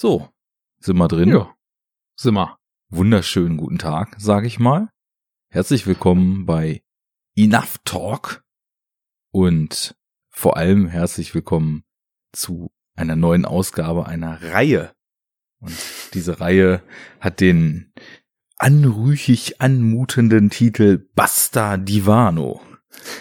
So, sind wir drin? Ja, sind wir. Wunderschönen guten Tag, sage ich mal. Herzlich willkommen bei Enough Talk und vor allem herzlich willkommen zu einer neuen Ausgabe einer Reihe. Und diese Reihe hat den anrüchig anmutenden Titel Basta Divano.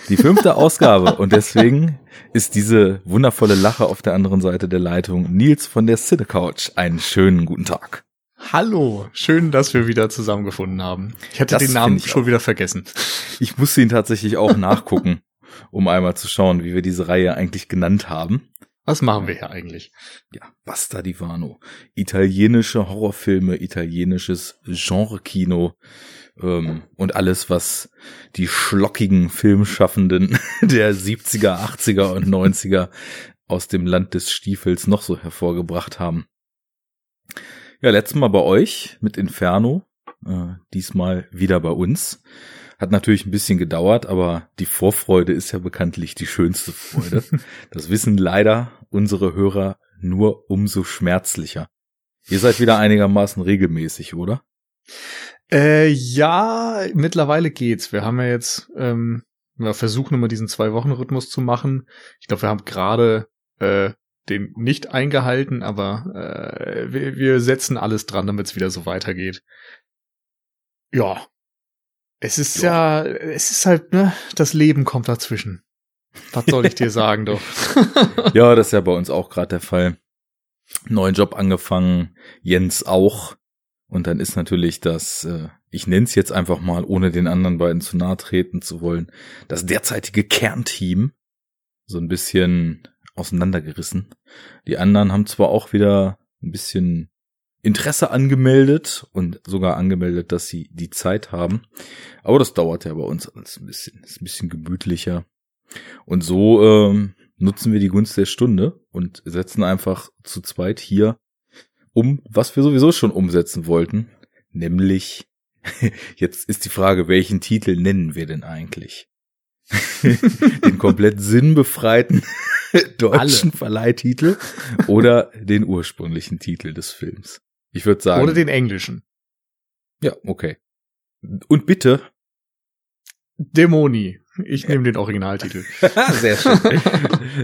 Die fünfte Ausgabe und deswegen ist diese wundervolle Lache auf der anderen Seite der Leitung Nils von der Cine Couch. Einen schönen guten Tag. Hallo, schön, dass wir wieder zusammengefunden haben. Ich hatte Das den Namen schon auch. wieder vergessen. Ich musste ihn tatsächlich auch nachgucken, um einmal zu schauen, wie wir diese Reihe eigentlich genannt haben. Was machen wir hier eigentlich? Ja, Basta Divano. Italienische Horrorfilme, italienisches Genrekino ähm, und alles, was die schlockigen Filmschaffenden der 70er, 80er und 90er aus dem Land des Stiefels noch so hervorgebracht haben. Ja, letztes Mal bei euch mit Inferno, äh, diesmal wieder bei uns. Hat natürlich ein bisschen gedauert, aber die Vorfreude ist ja bekanntlich die schönste Freude. Das wissen leider unsere Hörer nur umso schmerzlicher. Ihr seid wieder einigermaßen regelmäßig, oder? Äh, ja, mittlerweile geht's. Wir haben ja jetzt, ähm, wir versuchen immer diesen Zwei-Wochen-Rhythmus zu machen. Ich glaube, wir haben gerade äh, den nicht eingehalten, aber äh, wir, wir setzen alles dran, damit es wieder so weitergeht. Ja. Es ist ja. es ist halt, ne, das Leben kommt dazwischen. Was soll ich dir sagen, doch? Ja, das ist ja bei uns auch gerade der Fall. Neuen Job angefangen, Jens auch. Und dann ist natürlich das, äh, ich nenne es jetzt einfach mal, ohne den anderen beiden zu nahe treten zu wollen, das derzeitige Kernteam so ein bisschen auseinandergerissen. Die anderen haben zwar auch wieder ein bisschen Interesse angemeldet und sogar angemeldet, dass sie die Zeit haben. Aber das dauert ja bei uns alles ein bisschen, ist ein bisschen gemütlicher. Und so ähm, nutzen wir die Gunst der Stunde und setzen einfach zu zweit hier um, was wir sowieso schon umsetzen wollten, nämlich jetzt ist die Frage, welchen Titel nennen wir denn eigentlich? den komplett sinnbefreiten deutschen Verleihtitel oder den ursprünglichen Titel des Films? Ich würde sagen. Oder den englischen. ja, okay. Und bitte. Dämoni. Ich nehme den Originaltitel. Sehr schön.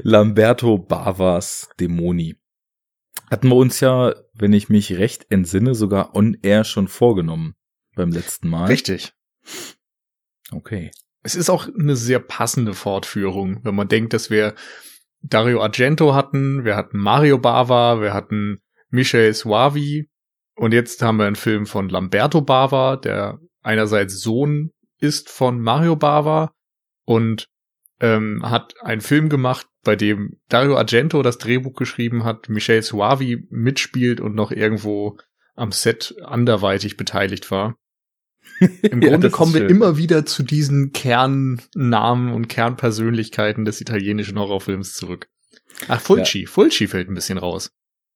Lamberto Bavas Dämoni. Hatten wir uns ja, wenn ich mich recht entsinne, sogar on air schon vorgenommen beim letzten Mal. Richtig. Okay. Es ist auch eine sehr passende Fortführung, wenn man denkt, dass wir Dario Argento hatten, wir hatten Mario Bava, wir hatten Michel Suavi und jetzt haben wir einen Film von Lamberto Bava, der einerseits Sohn ist von Mario Bava und ähm, hat einen Film gemacht, bei dem Dario Argento das Drehbuch geschrieben hat, Michel Suavi mitspielt und noch irgendwo am Set anderweitig beteiligt war. Im Ja, Grunde kommen wir schön. immer wieder zu diesen Kernnamen und Kernpersönlichkeiten des italienischen Horrorfilms zurück. Ach, Fulci. Fulci fällt ein bisschen raus.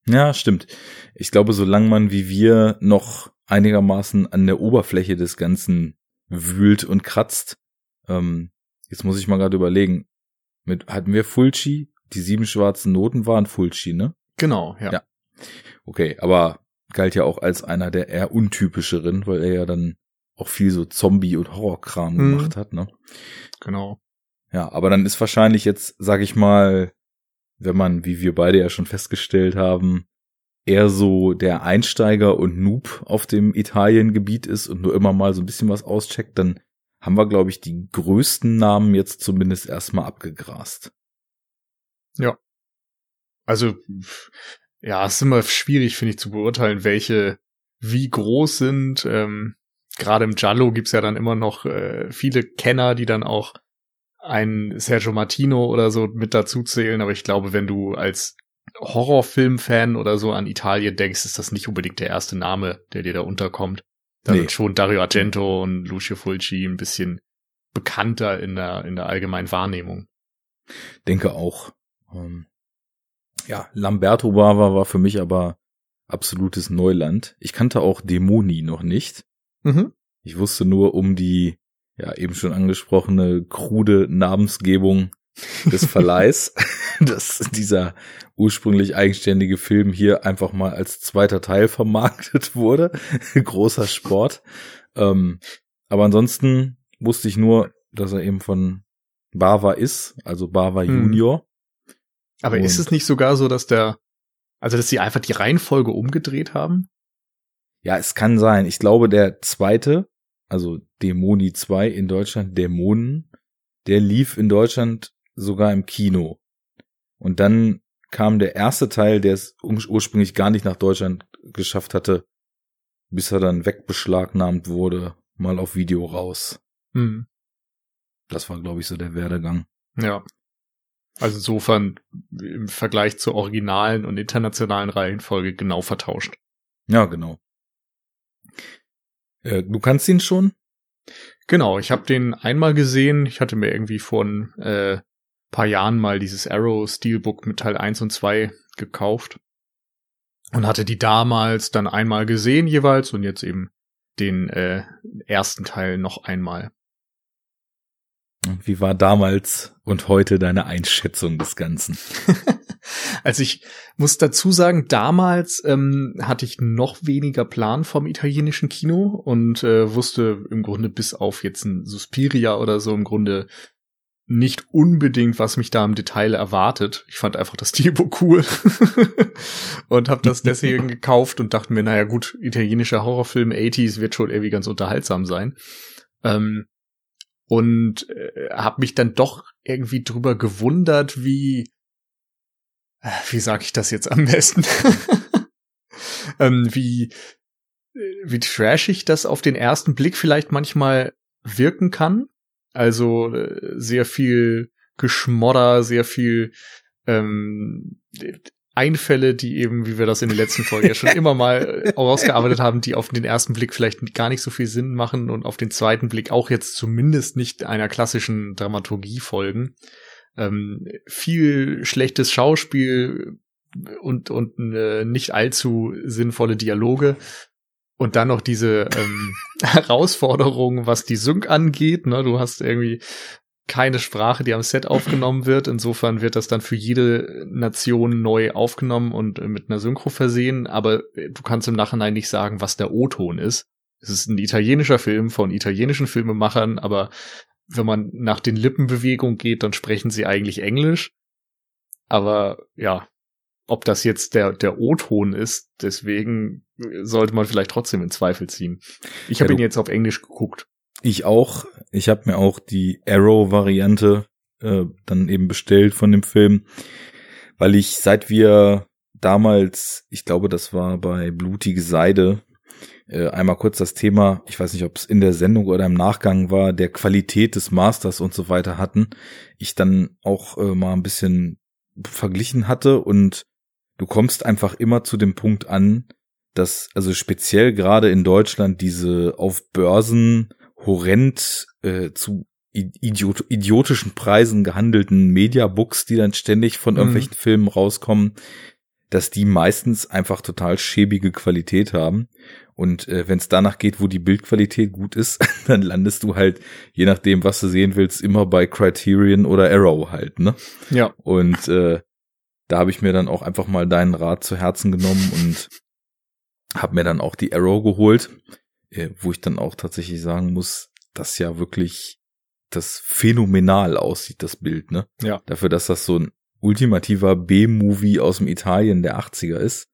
Ja, stimmt. Ich glaube, solange man wie wir noch einigermaßen an der Oberfläche des Ganzen wühlt und kratzt, ähm, jetzt muss ich mal gerade überlegen, mit, hatten wir Fulci? Die sieben schwarzen Noten waren Fulci, ne? Genau, ja. Ja. Okay, aber galt ja auch als einer der eher untypischeren, weil er ja dann auch viel so Zombie- und Horrorkram Mhm. gemacht hat, ne? Genau. Ja, aber dann ist wahrscheinlich jetzt, sag ich mal, wenn man, wie wir beide ja schon festgestellt haben, eher so der Einsteiger und Noob auf dem Italiengebiet ist und nur immer mal so ein bisschen was auscheckt, dann haben wir, glaube ich, die größten Namen jetzt zumindest erstmal abgegrast. Also, pf, ja, es ist immer schwierig, finde ich, zu beurteilen, welche wie groß sind. Ähm, Gerade im Giallo gibt's ja dann immer noch äh, viele Kenner, die dann auch einen Sergio Martino oder so mit dazu zählen. Aber ich glaube, wenn du als Horrorfilm-Fan oder so an Italien denkst, ist das nicht unbedingt der erste Name, der dir da unterkommt. Da Nee. sind schon Dario Argento und Lucio Fulci ein bisschen bekannter in der, in der allgemeinen Wahrnehmung. Denke auch. Ähm, ja, Lamberto Bava war für mich aber absolutes Neuland. Ich kannte auch Dämoni noch nicht. Mhm. Ich wusste nur um die, ja, eben schon angesprochene krude Namensgebung des Verleihs, dass dieser ursprünglich eigenständige Film hier einfach mal als zweiter Teil vermarktet wurde. Großer Sport. Ähm, aber ansonsten wusste ich nur, dass er eben von Bava ist, also Bava hm. Junior. Aber Und ist es nicht sogar so, dass der, also dass sie einfach die Reihenfolge umgedreht haben? Ja, es kann sein. Ich glaube, der zweite, also Dämoni 2 in Deutschland, Dämonen, der lief in Deutschland sogar im Kino. Und dann kam der erste Teil, der es ursprünglich gar nicht nach Deutschland geschafft hatte, bis er dann wegbeschlagnahmt wurde, mal auf Video raus. Hm. Das war, glaube ich, so der Werdegang. Ja. Also insofern im Vergleich zur originalen und internationalen Reihenfolge genau vertauscht. Ja, genau. Äh, du kannst ihn schon? Genau, ich habe den einmal gesehen. Ich hatte mir irgendwie vor ein äh, paar Jahren mal dieses Arrow Steelbook mit Teil 1 und 2 gekauft und hatte die damals dann einmal gesehen jeweils und jetzt eben den äh, ersten Teil noch einmal. Wie war damals und heute deine Einschätzung des Ganzen? also ich muss dazu sagen, damals ähm, hatte ich noch weniger Plan vom italienischen Kino und äh, wusste im Grunde bis auf jetzt ein Suspiria oder so im Grunde nicht unbedingt, was mich da im Detail erwartet. Ich fand einfach das Steelbook cool und habe das deswegen gekauft und dachte mir, naja gut, italienischer Horrorfilm 80s wird schon irgendwie ganz unterhaltsam sein. Ähm, und äh, habe mich dann doch irgendwie drüber gewundert, wie äh, wie sage ich das jetzt am besten, ähm, wie wie trashig das auf den ersten Blick vielleicht manchmal wirken kann. Also äh, sehr viel Geschmodder, sehr viel ähm, Einfälle, die eben, wie wir das in den letzten Folgen ja schon immer mal äh, ausgearbeitet haben, die auf den ersten Blick vielleicht gar nicht so viel Sinn machen und auf den zweiten Blick auch jetzt zumindest nicht einer klassischen Dramaturgie folgen. Ähm, viel schlechtes Schauspiel und, und äh, nicht allzu sinnvolle Dialoge. Und dann noch diese ähm, Herausforderung, was die Sync angeht. Ne? Du hast irgendwie keine Sprache, die am Set aufgenommen wird. Insofern wird das dann für jede Nation neu aufgenommen und mit einer Synchro versehen. Aber du kannst im Nachhinein nicht sagen, was der O-Ton ist. Es ist ein italienischer Film von italienischen Filmemachern, aber wenn man nach den Lippenbewegungen geht, dann sprechen sie eigentlich Englisch. Aber ja, ob das jetzt der, der O-Ton ist, deswegen sollte man vielleicht trotzdem in Zweifel ziehen. Ich habe ja, ihn jetzt auf Englisch geguckt. Ich auch. Ich habe mir auch die Arrow-Variante äh, dann eben bestellt von dem Film, weil ich, seit wir damals, ich glaube, das war bei Blutige Seide, äh, einmal kurz das Thema, ich weiß nicht, ob es in der Sendung oder im Nachgang war, der Qualität des Masters und so weiter hatten, ich dann auch äh, mal ein bisschen verglichen hatte und du kommst einfach immer zu dem Punkt an, dass also speziell gerade in Deutschland diese auf Börsen horrend äh, zu idiot idiotischen Preisen gehandelten Mediabooks, die dann ständig von mhm. irgendwelchen Filmen rauskommen, dass die meistens einfach total schäbige Qualität haben. Und äh, wenn es danach geht, wo die Bildqualität gut ist, dann landest du halt, je nachdem, was du sehen willst, immer bei Criterion oder Arrow halt, ne? Ja. Und äh, da habe ich mir dann auch einfach mal deinen Rat zu Herzen genommen und habe mir dann auch die Arrow geholt, äh, wo ich dann auch tatsächlich sagen muss, dass ja wirklich das phänomenal aussieht, das Bild, ne? Ja. Dafür, dass das so ein ultimativer B-Movie aus dem Italien der 80er ist.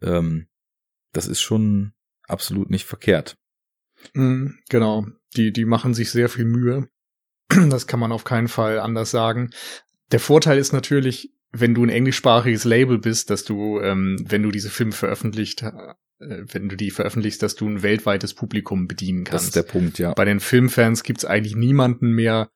Ähm, das ist schon absolut nicht verkehrt. Mm, genau. Die, die machen sich sehr viel Mühe. Das kann man auf keinen Fall anders sagen. Der Vorteil ist natürlich, wenn du ein englischsprachiges Label bist, dass du, ähm, wenn du diese Filme veröffentlicht, äh, wenn du die veröffentlichst, dass du ein weltweites Publikum bedienen kannst. Das ist der Punkt, ja. Bei den Filmfans gibt's eigentlich niemanden mehr,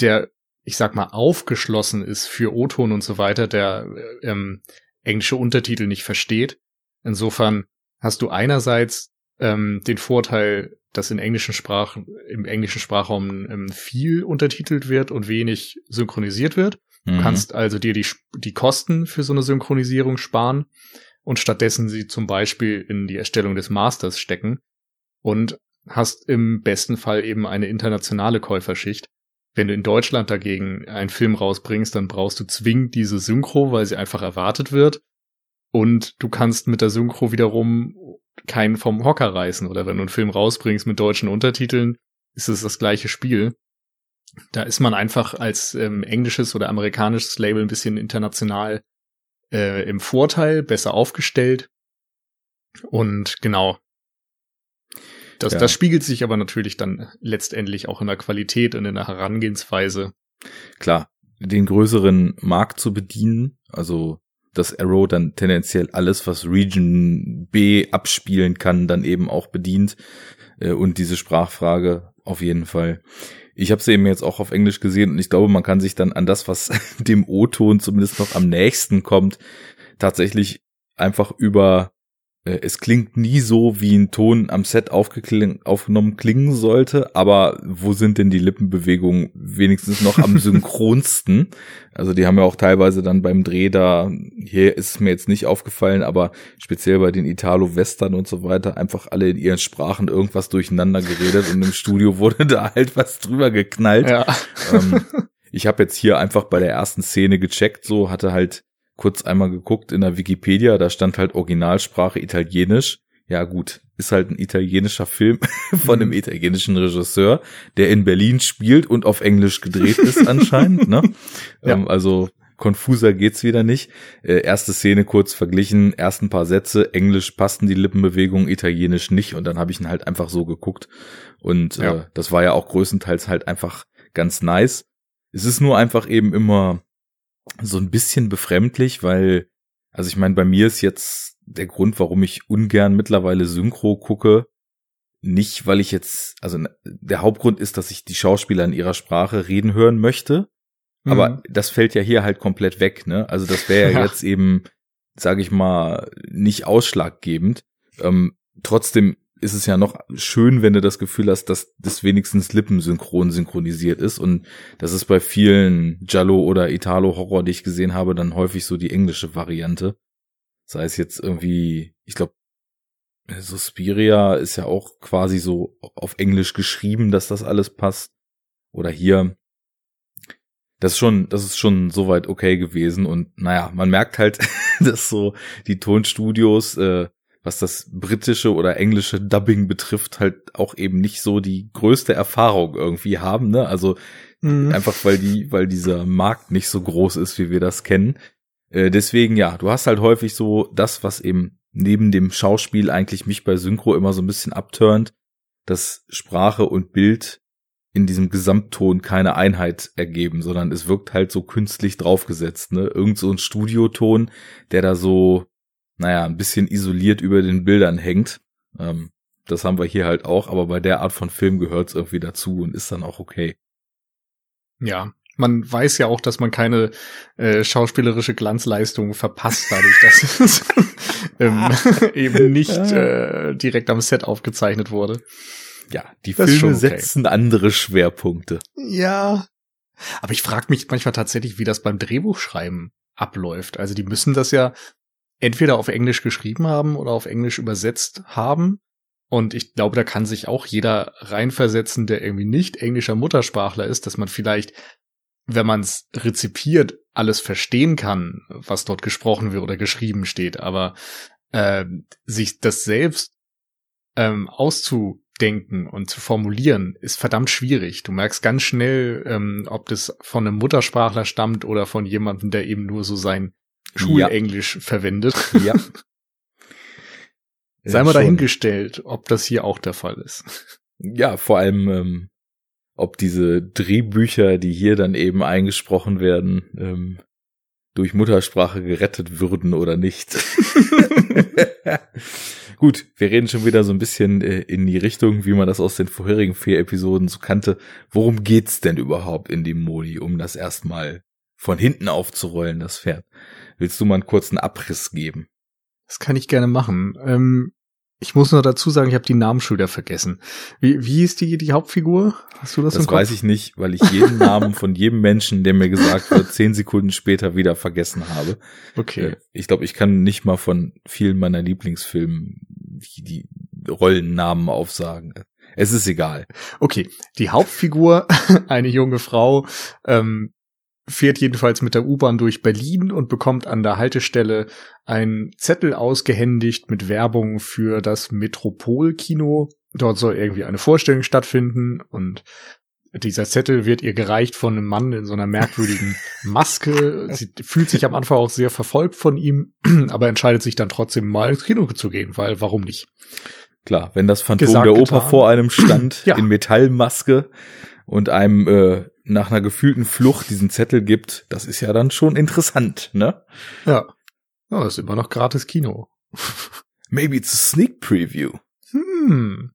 der, ich sag mal, aufgeschlossen ist für O-Ton und so weiter, der ähm, englische Untertitel nicht versteht. Insofern hast du einerseits ähm, den Vorteil, dass in englischen Sprachen, im englischen Sprachraum ähm, viel untertitelt wird und wenig synchronisiert wird. Du mhm. kannst also dir die, die Kosten für so eine Synchronisierung sparen und stattdessen sie zum Beispiel in die Erstellung des Masters stecken und hast im besten Fall eben eine internationale Käuferschicht, Wenn du in Deutschland dagegen einen Film rausbringst, dann brauchst du zwingend diese Synchro, weil sie einfach erwartet wird. Und du kannst mit der Synchro wiederum keinen vom Hocker reißen. Oder wenn du einen Film rausbringst mit deutschen Untertiteln, ist es das gleiche Spiel. Da ist man einfach als ähm, englisches oder amerikanisches Label ein bisschen international äh, im Vorteil, besser aufgestellt. Und genau. Das, ja. das spiegelt sich aber natürlich dann letztendlich auch in der Qualität und in der Herangehensweise. Klar, den größeren Markt zu bedienen, also dass Arrow dann tendenziell alles, was Region B abspielen kann, dann eben auch bedient. Äh, und diese Sprachfrage auf jeden Fall. Ich habe sie eben jetzt auch auf Englisch gesehen und ich glaube, man kann sich dann an das, was dem O-Ton zumindest noch am nächsten kommt, tatsächlich einfach über es klingt nie so, wie ein Ton am Set aufgenommen klingen sollte, aber wo sind denn die Lippenbewegungen wenigstens noch am synchronsten? Also die haben ja auch teilweise dann beim Dreh da, hier ist es mir jetzt nicht aufgefallen, aber speziell bei den Italo-Western und so weiter, einfach alle in ihren Sprachen irgendwas durcheinander geredet und im Studio wurde da halt was drüber geknallt. Ja. Ähm, ich habe jetzt hier einfach bei der ersten Szene gecheckt, so hatte halt kurz einmal geguckt in der Wikipedia, da stand halt Originalsprache Italienisch. Ja gut, ist halt ein italienischer Film von einem mhm. italienischen Regisseur, der in Berlin spielt und auf Englisch gedreht ist anscheinend. Ne? ja. ähm, also konfuser geht's wieder nicht. Äh, erste Szene kurz verglichen, ersten paar Sätze, Englisch passten die Lippenbewegungen, Italienisch nicht und dann habe ich ihn halt einfach so geguckt und ja. äh, das war ja auch größtenteils halt einfach ganz nice. Es ist nur einfach eben immer so ein bisschen befremdlich, weil, also ich meine, bei mir ist jetzt der Grund, warum ich ungern mittlerweile Synchro gucke, nicht, weil ich jetzt, also der Hauptgrund ist, dass ich die Schauspieler in ihrer Sprache reden hören möchte. Aber mhm. das fällt ja hier halt komplett weg, ne? Also das wäre ja, ja jetzt eben, sage ich mal, nicht ausschlaggebend. Ähm, trotzdem ist es ja noch schön, wenn du das Gefühl hast, dass das wenigstens lippensynchron synchronisiert ist. Und das ist bei vielen Jallo oder Italo-Horror, die ich gesehen habe, dann häufig so die englische Variante. Sei es jetzt irgendwie, ich glaube, Suspiria ist ja auch quasi so auf Englisch geschrieben, dass das alles passt. Oder hier. Das ist schon, das ist schon soweit okay gewesen. Und naja, man merkt halt, dass so die Tonstudios äh, was das britische oder englische Dubbing betrifft, halt auch eben nicht so die größte Erfahrung irgendwie haben, ne? Also mhm. einfach weil die, weil dieser Markt nicht so groß ist, wie wir das kennen. Äh, deswegen ja, du hast halt häufig so das, was eben neben dem Schauspiel eigentlich mich bei Synchro immer so ein bisschen abturnt, dass Sprache und Bild in diesem Gesamtton keine Einheit ergeben, sondern es wirkt halt so künstlich draufgesetzt, ne? Irgend so ein Studioton, der da so naja, ein bisschen isoliert über den Bildern hängt. Ähm, das haben wir hier halt auch, aber bei der Art von Film gehört es irgendwie dazu und ist dann auch okay. Ja, man weiß ja auch, dass man keine äh, schauspielerische Glanzleistung verpasst, dadurch, dass es ähm, eben nicht äh, direkt am Set aufgezeichnet wurde. Ja, die das Filme okay. setzen andere Schwerpunkte. Ja. Aber ich frage mich manchmal tatsächlich, wie das beim Drehbuchschreiben abläuft. Also die müssen das ja entweder auf Englisch geschrieben haben oder auf Englisch übersetzt haben. Und ich glaube, da kann sich auch jeder reinversetzen, der irgendwie nicht englischer Muttersprachler ist, dass man vielleicht, wenn man es rezipiert, alles verstehen kann, was dort gesprochen wird oder geschrieben steht. Aber äh, sich das selbst ähm, auszudenken und zu formulieren, ist verdammt schwierig. Du merkst ganz schnell, ähm, ob das von einem Muttersprachler stammt oder von jemandem, der eben nur so sein Schulenglisch ja. verwendet. Ja. Sei mal dahingestellt, ob das hier auch der Fall ist. Ja, vor allem, ähm, ob diese Drehbücher, die hier dann eben eingesprochen werden, ähm, durch Muttersprache gerettet würden oder nicht. Gut, wir reden schon wieder so ein bisschen äh, in die Richtung, wie man das aus den vorherigen vier Episoden so kannte. Worum geht's denn überhaupt in dem Modi, um das erstmal von hinten aufzurollen, das Pferd? Willst du mal einen kurzen Abriss geben? Das kann ich gerne machen. Ähm, ich muss nur dazu sagen, ich habe die Namensschilder vergessen. Wie, wie ist die, die Hauptfigur? Hast du das, das im Kopf? weiß ich nicht, weil ich jeden Namen von jedem Menschen, der mir gesagt wird, zehn Sekunden später wieder vergessen habe. Okay. Äh, ich glaube, ich kann nicht mal von vielen meiner Lieblingsfilmen die, die Rollennamen aufsagen. Es ist egal. Okay, die Hauptfigur, eine junge Frau, ähm, fährt jedenfalls mit der U-Bahn durch Berlin und bekommt an der Haltestelle einen Zettel ausgehändigt mit Werbung für das Metropolkino. Dort soll irgendwie eine Vorstellung stattfinden und dieser Zettel wird ihr gereicht von einem Mann in so einer merkwürdigen Maske. Sie fühlt sich am Anfang auch sehr verfolgt von ihm, aber entscheidet sich dann trotzdem mal ins Kino zu gehen, weil warum nicht? Klar, wenn das Phantom Gesagt, der Oper getan. vor einem stand, ja. in Metallmaske und einem äh, nach einer gefühlten Flucht diesen Zettel gibt, das ist ja dann schon interessant, ne? Ja. Ja, ist immer noch gratis Kino. Maybe it's a sneak preview. Hm.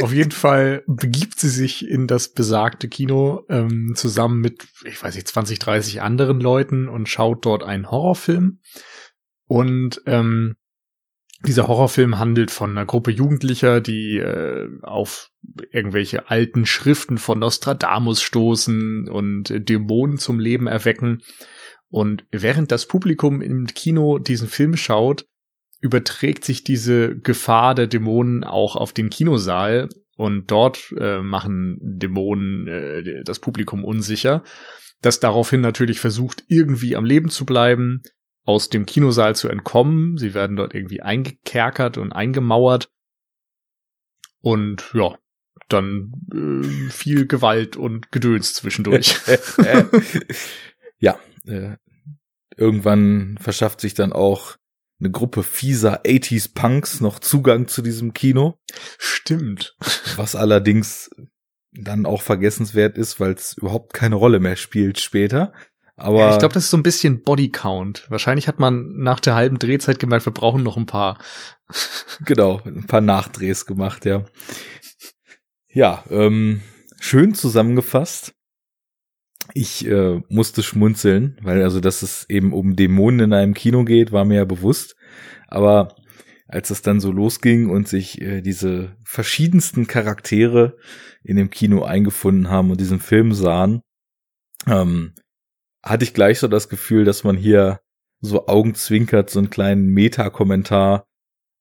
Auf jeden Fall begibt sie sich in das besagte Kino ähm, zusammen mit, ich weiß nicht, 20, 30 anderen Leuten und schaut dort einen Horrorfilm. Und ähm, dieser Horrorfilm handelt von einer Gruppe Jugendlicher, die äh, auf irgendwelche alten Schriften von Nostradamus stoßen und äh, Dämonen zum Leben erwecken. Und während das Publikum im Kino diesen Film schaut, überträgt sich diese Gefahr der Dämonen auch auf den Kinosaal und dort äh, machen Dämonen äh, das Publikum unsicher, das daraufhin natürlich versucht, irgendwie am Leben zu bleiben, aus dem Kinosaal zu entkommen. Sie werden dort irgendwie eingekerkert und eingemauert. Und ja, dann äh, viel Gewalt und Gedöns zwischendurch. ja, äh, irgendwann verschafft sich dann auch eine Gruppe fieser 80s Punks noch Zugang zu diesem Kino. Stimmt. Was allerdings dann auch vergessenswert ist, weil es überhaupt keine Rolle mehr spielt später. Aber ja, ich glaube, das ist so ein bisschen Bodycount. Wahrscheinlich hat man nach der halben Drehzeit gemerkt, wir brauchen noch ein paar. genau, ein paar Nachdrehs gemacht, ja. Ja, ähm, schön zusammengefasst. Ich äh, musste schmunzeln, weil also, dass es eben um Dämonen in einem Kino geht, war mir ja bewusst. Aber als es dann so losging und sich äh, diese verschiedensten Charaktere in dem Kino eingefunden haben und diesen Film sahen, ähm, hatte ich gleich so das Gefühl, dass man hier so augenzwinkert, so einen kleinen Meta-Kommentar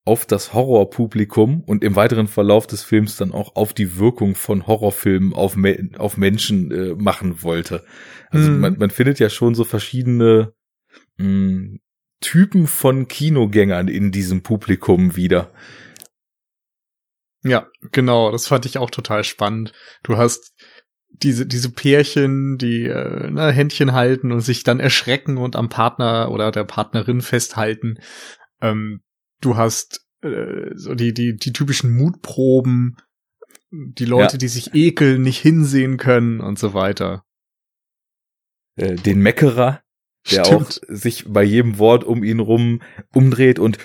auf das Horrorpublikum und im weiteren Verlauf des Films dann auch auf die Wirkung von Horrorfilmen auf, Me auf Menschen äh, machen wollte. Also mhm. man, man findet ja schon so verschiedene mh, hm, Typen von Kinogängern in diesem Publikum wieder. Ja, genau, das fand ich auch total spannend. Du hast diese, diese Pärchen, die äh, ne, Händchen halten und sich dann erschrecken und am Partner oder der Partnerin festhalten. Ähm, du hast äh, so die, die, die typischen Mutproben, die Leute, ja. die sich ekeln, nicht hinsehen können und so weiter. Äh, den Meckerer, der Stimmt. auch sich bei jedem Wort um ihn rum umdreht und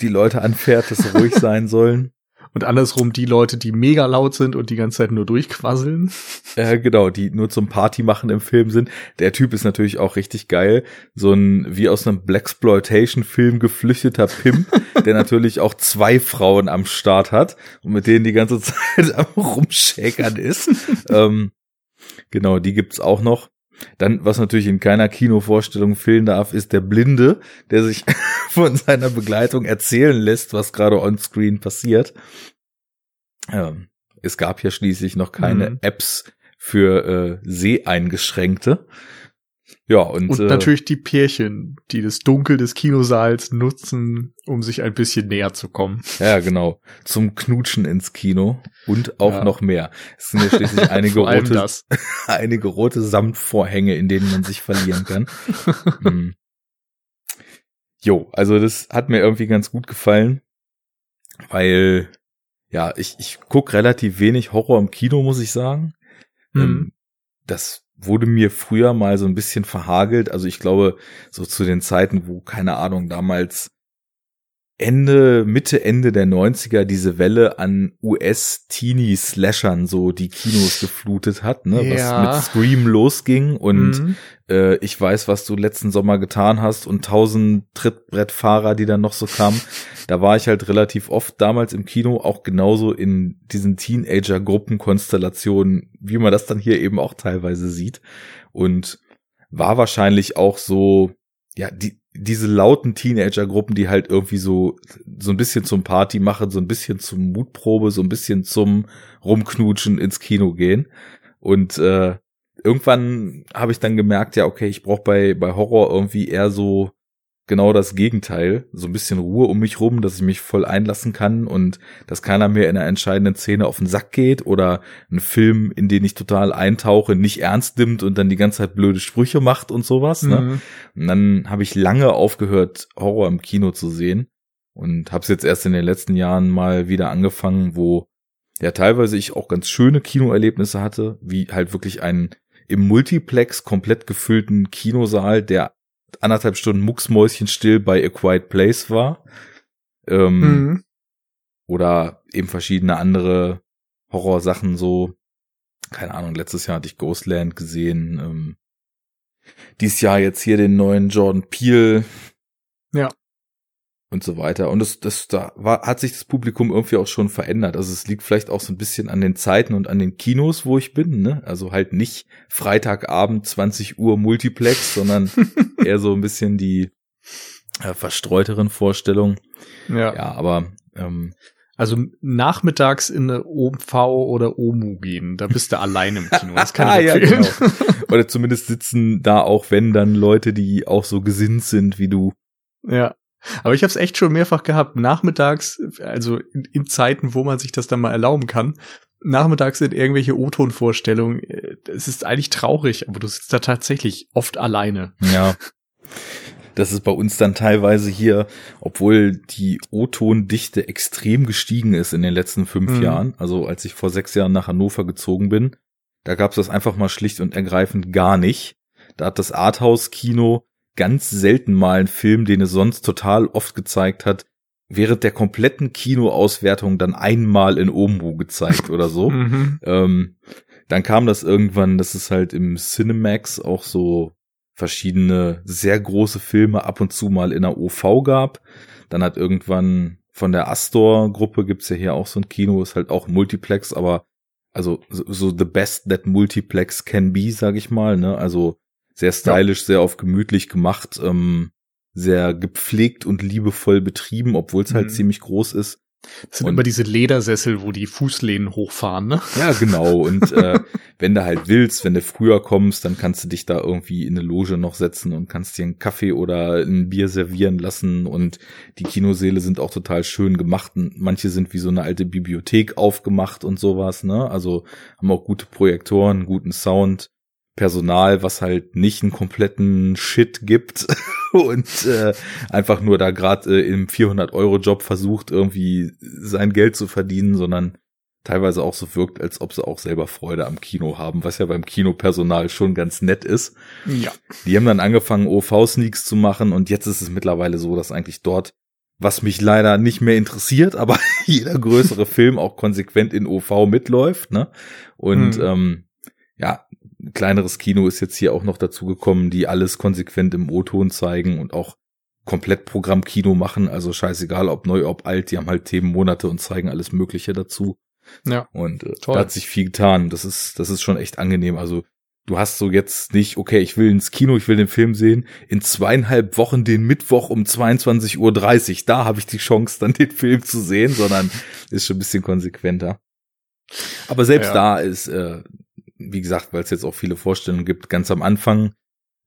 die Leute anfährt, dass sie ruhig sein sollen. Und andersrum die Leute, die mega laut sind und die ganze Zeit nur durchquasseln. Ja, genau, die nur zum Party machen im Film sind. Der Typ ist natürlich auch richtig geil. So ein wie aus einem Blaxploitation-Film geflüchteter Pimp, der natürlich auch zwei Frauen am Start hat und mit denen die ganze Zeit am rumschäkern ist. ähm, genau, die gibt's auch noch. Dann, was natürlich in keiner Kinovorstellung fehlen darf, ist der Blinde, der sich von seiner Begleitung erzählen lässt, was gerade on-screen passiert. Ähm, es gab ja schließlich noch keine mhm. Apps für äh, Seheingeschränkte. Ja, und, und äh, natürlich die Pärchen, die das Dunkel des Kinosaals nutzen, um sich ein bisschen näher zu kommen. Ja, genau. Zum Knutschen ins Kino und auch ja. noch mehr. Es sind ja schließlich einige rote, einige rote Samtvorhänge, in denen man sich verlieren kann. hm. Jo, also das hat mir irgendwie ganz gut gefallen, weil ja, ich, ich guck relativ wenig Horror im Kino, muss ich sagen. Mhm. Das wurde mir früher mal so ein bisschen verhagelt. Also ich glaube, so zu den Zeiten, wo, keine Ahnung, damals Ende, Mitte, Ende der 90er diese Welle an US-Teenie-Slashern so die Kinos geflutet hat, ne? Ja. Was mit Scream losging und mhm. äh, ich weiß, was du letzten Sommer getan hast und tausend Trittbrettfahrer, die dann noch so kamen. da war ich halt relativ oft damals im Kino, auch genauso in diesen Teenager-Gruppenkonstellationen, wie man das dann hier eben auch teilweise sieht. Und war wahrscheinlich auch so, ja, die, diese lauten Teenager-Gruppen, die halt irgendwie so so ein bisschen zum Party machen, so ein bisschen zum Mutprobe, so ein bisschen zum Rumknutschen ins Kino gehen. Und äh, irgendwann habe ich dann gemerkt, ja, okay, ich brauche bei, bei Horror irgendwie eher so genau das Gegenteil. So ein bisschen Ruhe um mich rum, dass ich mich voll einlassen kann und dass keiner mehr in einer entscheidenden Szene auf den Sack geht oder ein Film, in den ich total eintauche, nicht ernst nimmt und dann die ganze Zeit blöde Sprüche macht und sowas. Ne? Mhm. Und dann habe ich lange aufgehört, Horror im Kino zu sehen und habe es jetzt erst in den letzten Jahren mal wieder angefangen, wo ja teilweise ich auch ganz schöne Kinoerlebnisse hatte, wie halt wirklich einen im Multiplex komplett gefüllten Kinosaal, der anderthalb Stunden mucksmäuschenstill bei A Quiet Place war. Ähm, mhm. Oder eben verschiedene andere Horrorsachen so. Keine Ahnung, letztes Jahr hatte ich Ghostland gesehen. Ähm, dies Jahr jetzt hier den neuen Jordan Peele. Und so weiter. Und das, das, da war, hat sich das Publikum irgendwie auch schon verändert. Also es liegt vielleicht auch so ein bisschen an den Zeiten und an den Kinos, wo ich bin, ne? Also halt nicht Freitagabend 20 Uhr Multiplex, sondern eher so ein bisschen die äh, verstreuteren Vorstellungen. Ja. Ja, aber ähm, also nachmittags in eine OMV oder OMU gehen, da bist du allein im Kino. Das kann ich ja, genau. Oder zumindest sitzen da auch, wenn dann Leute, die auch so gesinnt sind wie du. Ja. Aber ich habe es echt schon mehrfach gehabt. Nachmittags, also in, in, Zeiten, wo man sich das dann mal erlauben kann, nachmittags sind irgendwelche O-Ton-Vorstellungen. Äh, es ist eigentlich traurig, aber du sitzt da tatsächlich oft alleine. Ja. Das ist bei uns dann teilweise hier, obwohl die O-Ton-Dichte extrem gestiegen ist in den letzten fünf mhm. Jahren. Also als ich vor sechs Jahren nach Hannover gezogen bin, da gab es das einfach mal schlicht und ergreifend gar nicht. Da hat das Arthouse-Kino ganz selten mal einen Film, den es sonst total oft gezeigt hat, während der kompletten Kinoauswertung dann einmal in Omu gezeigt oder so. mhm. ähm, dann kam das irgendwann, dass es halt im Cinemax auch so verschiedene sehr große Filme ab und zu mal in der OV gab. Dann hat irgendwann von der Astor-Gruppe gibt's ja hier auch so ein Kino, ist halt auch Multiplex, aber also so, so the best that Multiplex can be, sag ich mal, ne? Also sehr stylisch, ja. sehr auf gemütlich gemacht, ähm, sehr gepflegt und liebevoll betrieben, obwohl es halt mhm. ziemlich groß ist. Das sind und, immer diese Ledersessel, wo die Fußlehnen hochfahren, ne? Ja, genau. Und äh, wenn du halt willst, wenn du früher kommst, dann kannst du dich da irgendwie in eine Loge noch setzen und kannst dir einen Kaffee oder ein Bier servieren lassen. Und die Kinosäle sind auch total schön gemacht. Und manche sind wie so eine alte Bibliothek aufgemacht und sowas, ne? Also haben auch gute Projektoren, guten Sound. Personal, was halt nicht einen kompletten Shit gibt und äh, einfach nur da gerade äh, im 400-Euro-Job versucht, irgendwie sein Geld zu verdienen, sondern teilweise auch so wirkt, als ob sie auch selber Freude am Kino haben, was ja beim Kinopersonal schon ganz nett ist. Ja. Die haben dann angefangen, OV-Sneaks zu machen und jetzt ist es mittlerweile so, dass eigentlich dort, was mich leider nicht mehr interessiert, aber jeder größere Film auch konsequent in OV mitläuft, ne? Und hm. ähm, kleineres Kino ist jetzt hier auch noch dazu gekommen, die alles konsequent im O-Ton zeigen und auch komplett Programmkino machen. Also scheißegal, ob neu, ob alt, die haben halt Themenmonate und zeigen alles Mögliche dazu. Ja. Und äh, da hat sich viel getan. Das ist, das ist schon echt angenehm. Also du hast so jetzt nicht, okay, ich will ins Kino, ich will den Film sehen, in zweieinhalb Wochen den Mittwoch um 22.30 Uhr, da habe ich die Chance, dann den Film zu sehen, sondern ist schon ein bisschen konsequenter. Aber selbst ja. da ist äh, wie gesagt, weil es jetzt auch viele Vorstellungen gibt, ganz am Anfang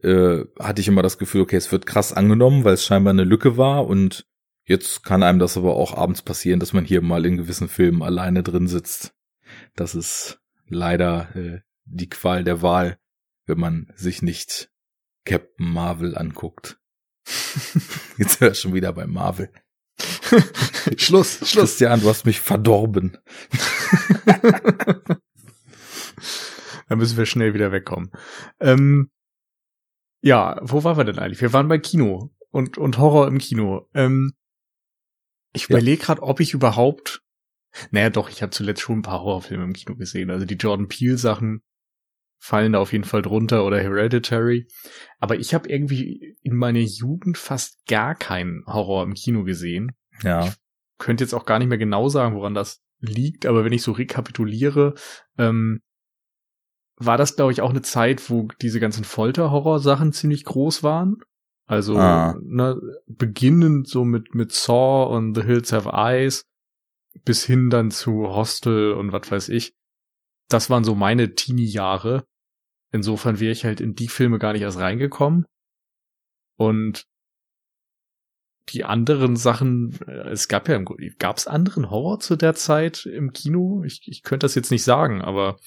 äh, hatte ich immer das Gefühl, okay, es wird krass angenommen, weil es scheinbar eine Lücke war und jetzt kann einem das aber auch abends passieren, dass man hier mal in gewissen Filmen alleine drin sitzt. Das ist leider äh, die Qual der Wahl, wenn man sich nicht Captain Marvel anguckt. Jetzt hör schon wieder bei Marvel. Schluss, Schluss. Christian, du hast mich verdorben. Da müssen wir schnell wieder wegkommen. Ähm, ja, wo waren wir denn eigentlich? Wir waren bei Kino und, und Horror im Kino. Ähm, ich ja. überlege gerade, ob ich überhaupt. Naja, doch, ich habe zuletzt schon ein paar Horrorfilme im Kino gesehen. Also die Jordan Peele-Sachen fallen da auf jeden Fall drunter oder Hereditary. Aber ich habe irgendwie in meiner Jugend fast gar keinen Horror im Kino gesehen. Ja. Ich könnte jetzt auch gar nicht mehr genau sagen, woran das liegt, aber wenn ich so rekapituliere, ähm, war das, glaube ich, auch eine Zeit, wo diese ganzen Folter-Horror-Sachen ziemlich groß waren. Also ah. ne, beginnend so mit mit Saw und The Hills Have Eyes bis hin dann zu Hostel und was weiß ich. Das waren so meine Teenie-Jahre. Insofern wäre ich halt in die Filme gar nicht erst reingekommen. Und die anderen Sachen, äh, es gab ja, gab es anderen Horror zu der Zeit im Kino? Ich, ich könnte das jetzt nicht sagen, aber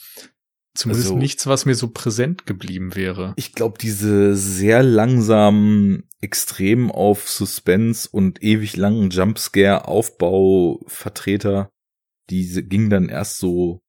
zumindest also, nichts, was mir so präsent geblieben wäre. Ich glaube, diese sehr langsamen, extrem auf Suspense und ewig langen Jumpscare-Aufbauvertreter, diese ging dann erst so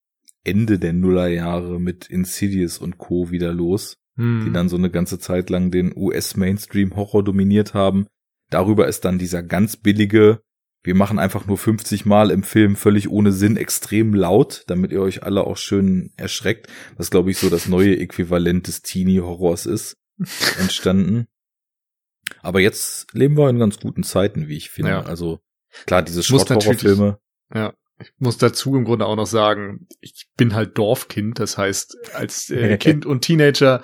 Ende der Nullerjahre mit Insidious und Co. wieder los, hm. die dann so eine ganze Zeit lang den US-Mainstream-Horror dominiert haben Darüber ist dann dieser ganz billige, wir machen einfach nur 50 Mal im Film völlig ohne Sinn extrem laut, damit ihr euch alle auch schön erschreckt, was glaube ich so das neue Äquivalent des Teenie-Horrors ist, entstanden. Aber jetzt leben wir in ganz guten Zeiten, wie ich finde. Ja. Also klar, diese Schrotthorrorfilme. Ja, ich muss dazu im Grunde auch noch sagen, ich bin halt Dorfkind, das heißt, als äh, Kind und Teenager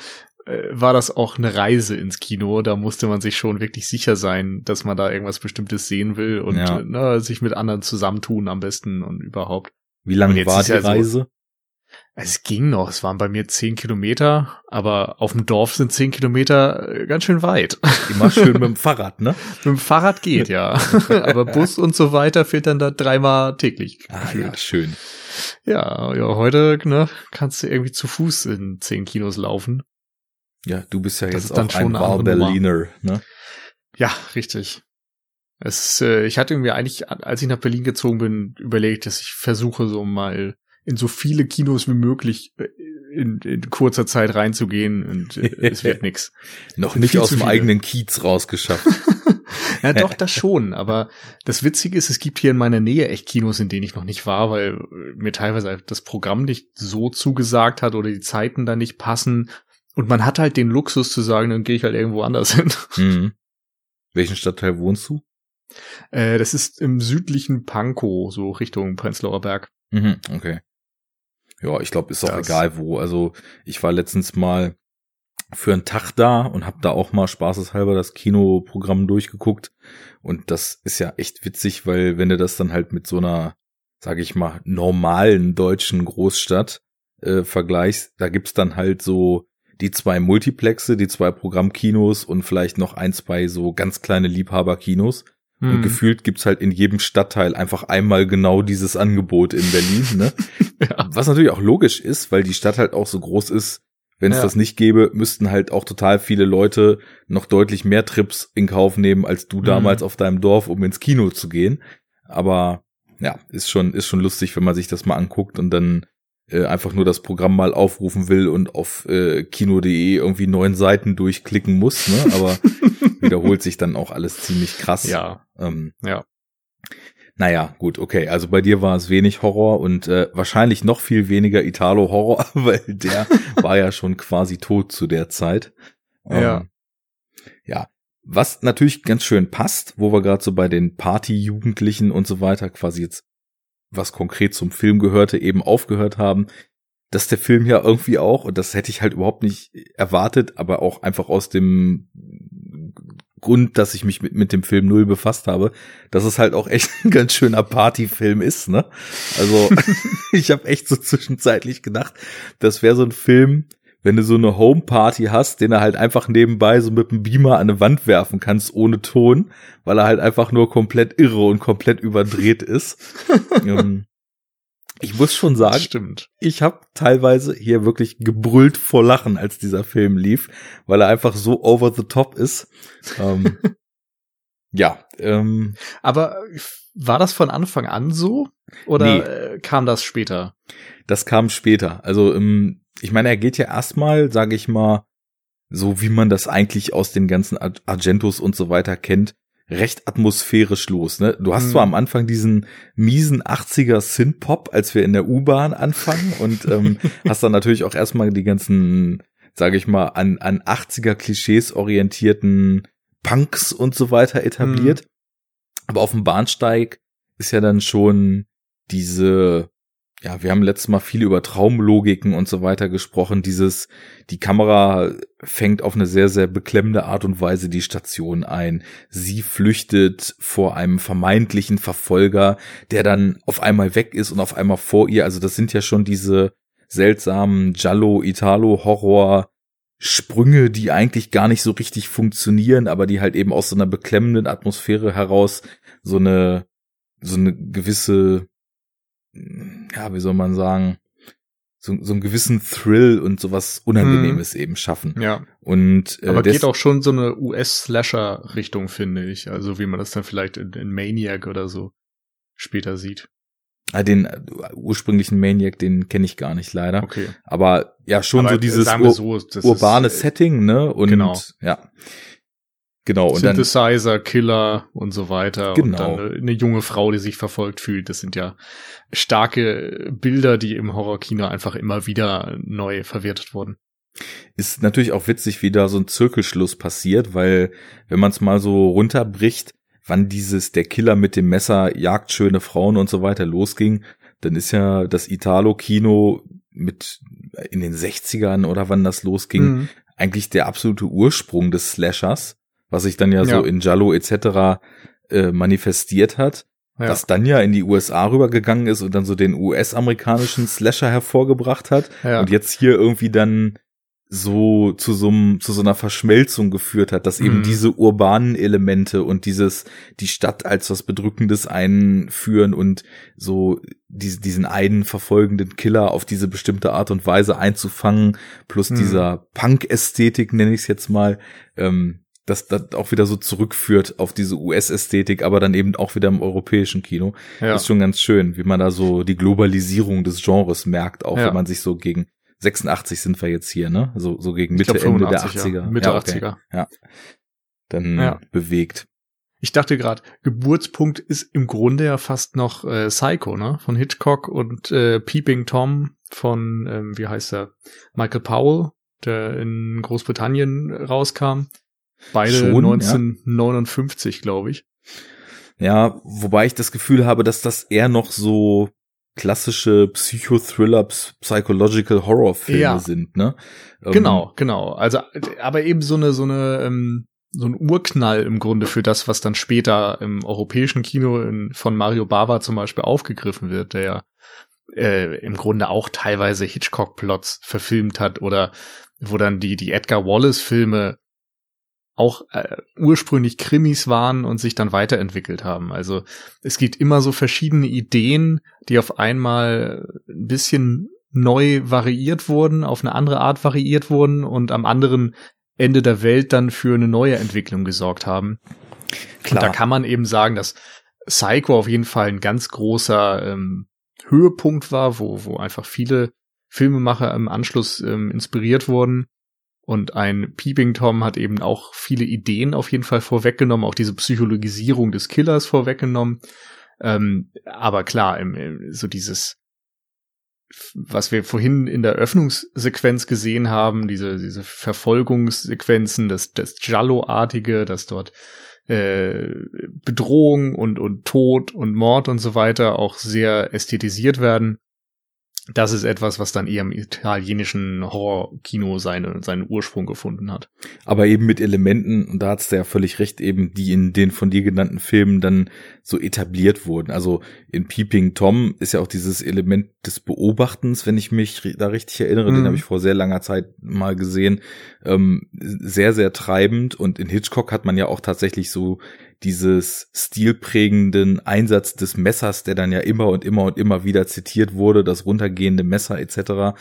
war das auch eine Reise ins Kino. Da musste man sich schon wirklich sicher sein, dass man da irgendwas Bestimmtes sehen will und ja. ne, sich mit anderen zusammentun am besten und überhaupt. Wie lange war die ja Reise? Es ging noch, es waren bei mir zehn Kilometer, aber auf dem Dorf sind zehn Kilometer äh, ganz schön weit. Immer schön mit dem Fahrrad, ne? mit dem Fahrrad geht, ja. aber Bus und so weiter fehlt dann da dreimal täglich. Ah, ja, schön. Ja, ja, heute ne, kannst du irgendwie zu Fuß in zehn Kinos laufen. Ja, du bist ja das jetzt auch ein wahr Berliner, ne? Ja, richtig. Es, äh, ich hatte irgendwie eigentlich, als ich nach Berlin gezogen bin, überlegt, dass ich versuche, so mal in so viele Kinos wie möglich äh, in, in kurzer Zeit reinzugehen und äh, es wird nix. Noch nicht aus dem viele. eigenen Kiez rausgeschafft. ja, doch, das schon. Aber das Witzige ist, es gibt hier in meiner Nähe echt Kinos, in denen ich noch nicht war, weil mir teilweise das Programm nicht so zugesagt hat oder die Zeiten da nicht passen und man hat halt den Luxus zu sagen, dann gehe ich halt irgendwo anders hin. Mhm. Welchen Stadtteil wohnst du? Äh, das ist im südlichen Pankow, so Richtung Prenzlauer Berg. Mhm, okay. Ja, ich glaube, ist auch das egal wo. Also ich war letztens mal für einen Tag da und habe da auch mal spaßeshalber das Kinoprogramm durchgeguckt. Und das ist ja echt witzig, weil wenn du das dann halt mit so einer, sage ich mal, normalen deutschen Großstadt äh, vergleichst, da gibt's dann halt so die zwei Multiplexe, die zwei Programmkinos und vielleicht noch ein, zwei so ganz kleine Liebhaberkinos. Mhm. Und hm. gefühlt gibt's halt in jedem Stadtteil einfach einmal genau dieses Angebot in Berlin, ne? ja. Was natürlich auch logisch ist, weil die Stadt halt auch so groß ist. Wenn es ja. das nicht gäbe, müssten halt auch total viele Leute noch deutlich mehr Trips in Kauf nehmen als du mhm. damals auf deinem Dorf, um ins Kino zu gehen. Aber ja, ist schon, ist schon lustig, wenn man sich das mal anguckt und dann äh, einfach nur das Programm mal aufrufen will und auf äh, kino.de irgendwie neun Seiten durchklicken muss, ne? Aber wiederholt sich dann auch alles ziemlich krass. Ja. Ähm, ja. Naja, gut, okay. Also bei dir war es wenig Horror und äh, wahrscheinlich noch viel weniger Italo-Horror, weil der war ja schon quasi tot zu der Zeit. Ähm, ja. Ja. Was natürlich ganz schön passt, wo wir gerade so bei den Party-Jugendlichen und so weiter quasi jetzt was konkret zum Film gehörte, eben aufgehört haben, dass der Film ja irgendwie auch, und das hätte ich halt überhaupt nicht erwartet, aber auch einfach aus dem Grund, dass ich mich mit, mit dem Film null befasst habe, dass es halt auch echt ein ganz schöner Partyfilm ist, ne? Also ich habe echt so zwischenzeitlich gedacht, das wäre so ein Film, wenn du so eine Homeparty hast, den er halt einfach nebenbei so mit einem Beamer an eine Wand werfen kannst, ohne Ton, weil er halt einfach nur komplett irre und komplett überdreht ist. ähm, ich muss schon sagen, Stimmt. ich habe teilweise hier wirklich gebrüllt vor Lachen, als dieser Film lief, weil er einfach so over the top ist. Ähm, ja. Ähm, Aber war das von Anfang an so oder nee. Äh, kam das später? Das kam später. Also ähm, ich meine, er geht ja erstmal, sage ich mal, so wie man das eigentlich aus den ganzen Argentos und so weiter kennt, recht atmosphärisch los. Ne? Du hast mhm. zwar am Anfang diesen miesen 80er Synth-Pop, als wir in der U-Bahn anfangen und ähm, hast dann natürlich auch erstmal die ganzen, sage ich mal, an, an 80er Klischees orientierten Punks und so weiter etabliert. Mhm. Aber auf dem Bahnsteig ist ja dann schon diese ja, wir haben letztes Mal viel über Traumlogiken und so weiter gesprochen. Dieses, die Kamera fängt auf eine sehr, sehr beklemmende Art und Weise die Station ein. Sie flüchtet vor einem vermeintlichen Verfolger, der dann auf einmal weg ist und auf einmal vor ihr. Also das sind ja schon diese seltsamen Giallo, Italo, Horror, Sprünge, die eigentlich gar nicht so richtig funktionieren, aber die halt eben aus so einer beklemmenden Atmosphäre heraus so eine, so eine gewisse ja, wie soll man sagen, so, so einen gewissen Thrill und sowas Unangenehmes hm. eben schaffen. Ja. Und äh, aber geht auch schon so eine US-Slasher-Richtung, finde ich. Also wie man das dann vielleicht in, in Maniac oder so später sieht. Ah, den äh, ursprünglichen Maniac, den kenne ich gar nicht leider. Okay. Aber ja, schon aber so dieses ur so, urbane ist, Setting, ne? Und genau. ja. Genau. Und Synthesizer, dann, Killer und so weiter. Genau. Und dann eine, eine, junge Frau, die sich verfolgt fühlt. Das sind ja starke Bilder, die im Horrorkino einfach immer wieder neu verwertet wurden. Ist natürlich auch witzig, wie da so ein Zirkelschluss passiert, weil wenn man es mal so runterbricht, wann dieses der Killer mit dem Messer jagt schöne Frauen und so weiter losging, dann ist ja das Italo-Kino mit in den 60ern oder wann das losging, mhm. eigentlich der absolute Ursprung des Slashers was sich dann ja, ja. so in Jallo etc. Äh, manifestiert hat. Ja. Das dann ja in die USA rübergegangen ist und dann so den US-amerikanischen Slasher hervorgebracht hat ja. und jetzt hier irgendwie dann so zu so, zu so einer Verschmelzung geführt hat, dass eben mhm. diese urbanen Elemente und dieses, die Stadt als was Bedrückendes einführen und so diese, diesen einen verfolgenden Killer auf diese bestimmte Art und Weise einzufangen, plus mhm. dieser Punk-Ästhetik, nenne ich es jetzt mal, ähm, das das auch wieder so zurückführt auf diese US-Ästhetik, aber dann eben auch wieder im europäischen Kino. Ja. Ist schon ganz schön, wie man da so die Globalisierung des Genres merkt, auch ja. wenn man sich so gegen 86 sind wir jetzt hier, ne? So, so gegen Mitte, glaub, Ende der 80er. Ja. Mitte ja, okay. 80er. Ja. Dann bewegt. Ich dachte gerade, Geburtspunkt ist im Grunde ja fast noch äh, Psycho, ne? Von Hitchcock und äh, Peeping Tom von, ähm, wie heißt er, Michael Powell, der in Großbritannien rauskam. Beide Schon, 1959, ja. glaube ich. Ja, wobei ich das Gefühl habe, dass das eher noch so klassische Psychothriller, Psychological Horror-Filme ja. sind, ne? Ähm, genau, genau. Also, aber eben so eine, so eine, ähm, so ein Urknall im Grunde für das, was dann später im europäischen Kino in, von Mario Bava zum Beispiel aufgegriffen wird, der ja äh, im Grunde auch teilweise Hitchcock-Plots verfilmt hat oder wo dann die, die Edgar Wallace-Filme auch äh, ursprünglich Krimis waren und sich dann weiterentwickelt haben. Also es gibt immer so verschiedene Ideen, die auf einmal ein bisschen neu variiert wurden, auf eine andere Art variiert wurden und am anderen Ende der Welt dann für eine neue Entwicklung gesorgt haben. Klar. Und da kann man eben sagen, dass Psycho auf jeden Fall ein ganz großer ähm, Höhepunkt war, wo, wo einfach viele Filmemacher im Anschluss ähm, inspiriert wurden. Und ein Peeping Tom hat eben auch viele Ideen auf jeden Fall vorweggenommen, auch diese Psychologisierung des Killers vorweggenommen. Ähm, aber klar, im, so dieses, was wir vorhin in der Öffnungssequenz gesehen haben, diese, diese Verfolgungssequenzen, das, das Giallo-artige, dass dort äh, Bedrohung und, und Tod und Mord und so weiter auch sehr ästhetisiert werden das ist etwas, was dann eher im italienischen Horrorkino seine, seinen Ursprung gefunden hat. Aber eben mit Elementen, und da hat's ja völlig recht, eben, die in den von dir genannten Filmen dann so etabliert wurden. Also in Peeping Tom ist ja auch dieses Element des Beobachtens, wenn ich mich da richtig erinnere, mhm. den habe ich vor sehr langer Zeit mal gesehen, ähm, sehr, sehr treibend. Und in Hitchcock hat man ja auch tatsächlich so dieses stilprägenden Einsatz des Messers, der dann ja immer und immer und immer wieder zitiert wurde, das runtergehende Messer etc.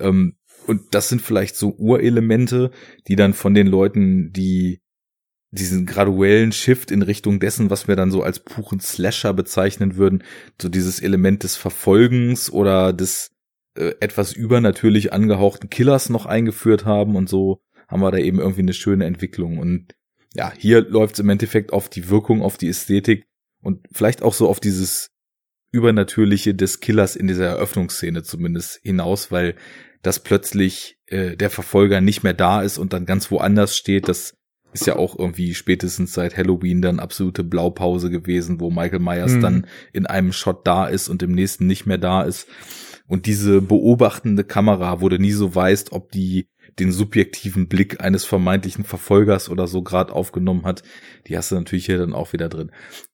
Ähm, und das sind vielleicht so Urelemente, die dann von den Leuten, die diesen graduellen Shift in Richtung dessen, was wir dann so als puren Slasher bezeichnen würden, so dieses Element des Verfolgens oder des äh, etwas übernatürlich angehauchten Killers noch eingeführt haben und so haben wir da eben irgendwie eine schöne Entwicklung und ja, hier läuft es im Endeffekt auf die Wirkung, auf die Ästhetik und vielleicht auch so auf dieses Übernatürliche des Killers in dieser Eröffnungsszene zumindest hinaus, weil das plötzlich äh, der Verfolger nicht mehr da ist und dann ganz woanders steht. Das ist ja auch irgendwie spätestens seit Halloween dann absolute Blaupause gewesen, wo Michael Myers mhm. dann in einem Shot da ist und im nächsten nicht mehr da ist. Und diese beobachtende Kamera, wo du nie so weißt, ob die den subjektiven Blick eines vermeintlichen Verfolgers oder so gerade aufgenommen hat, die hast du natürlich hier dann auch wieder drin.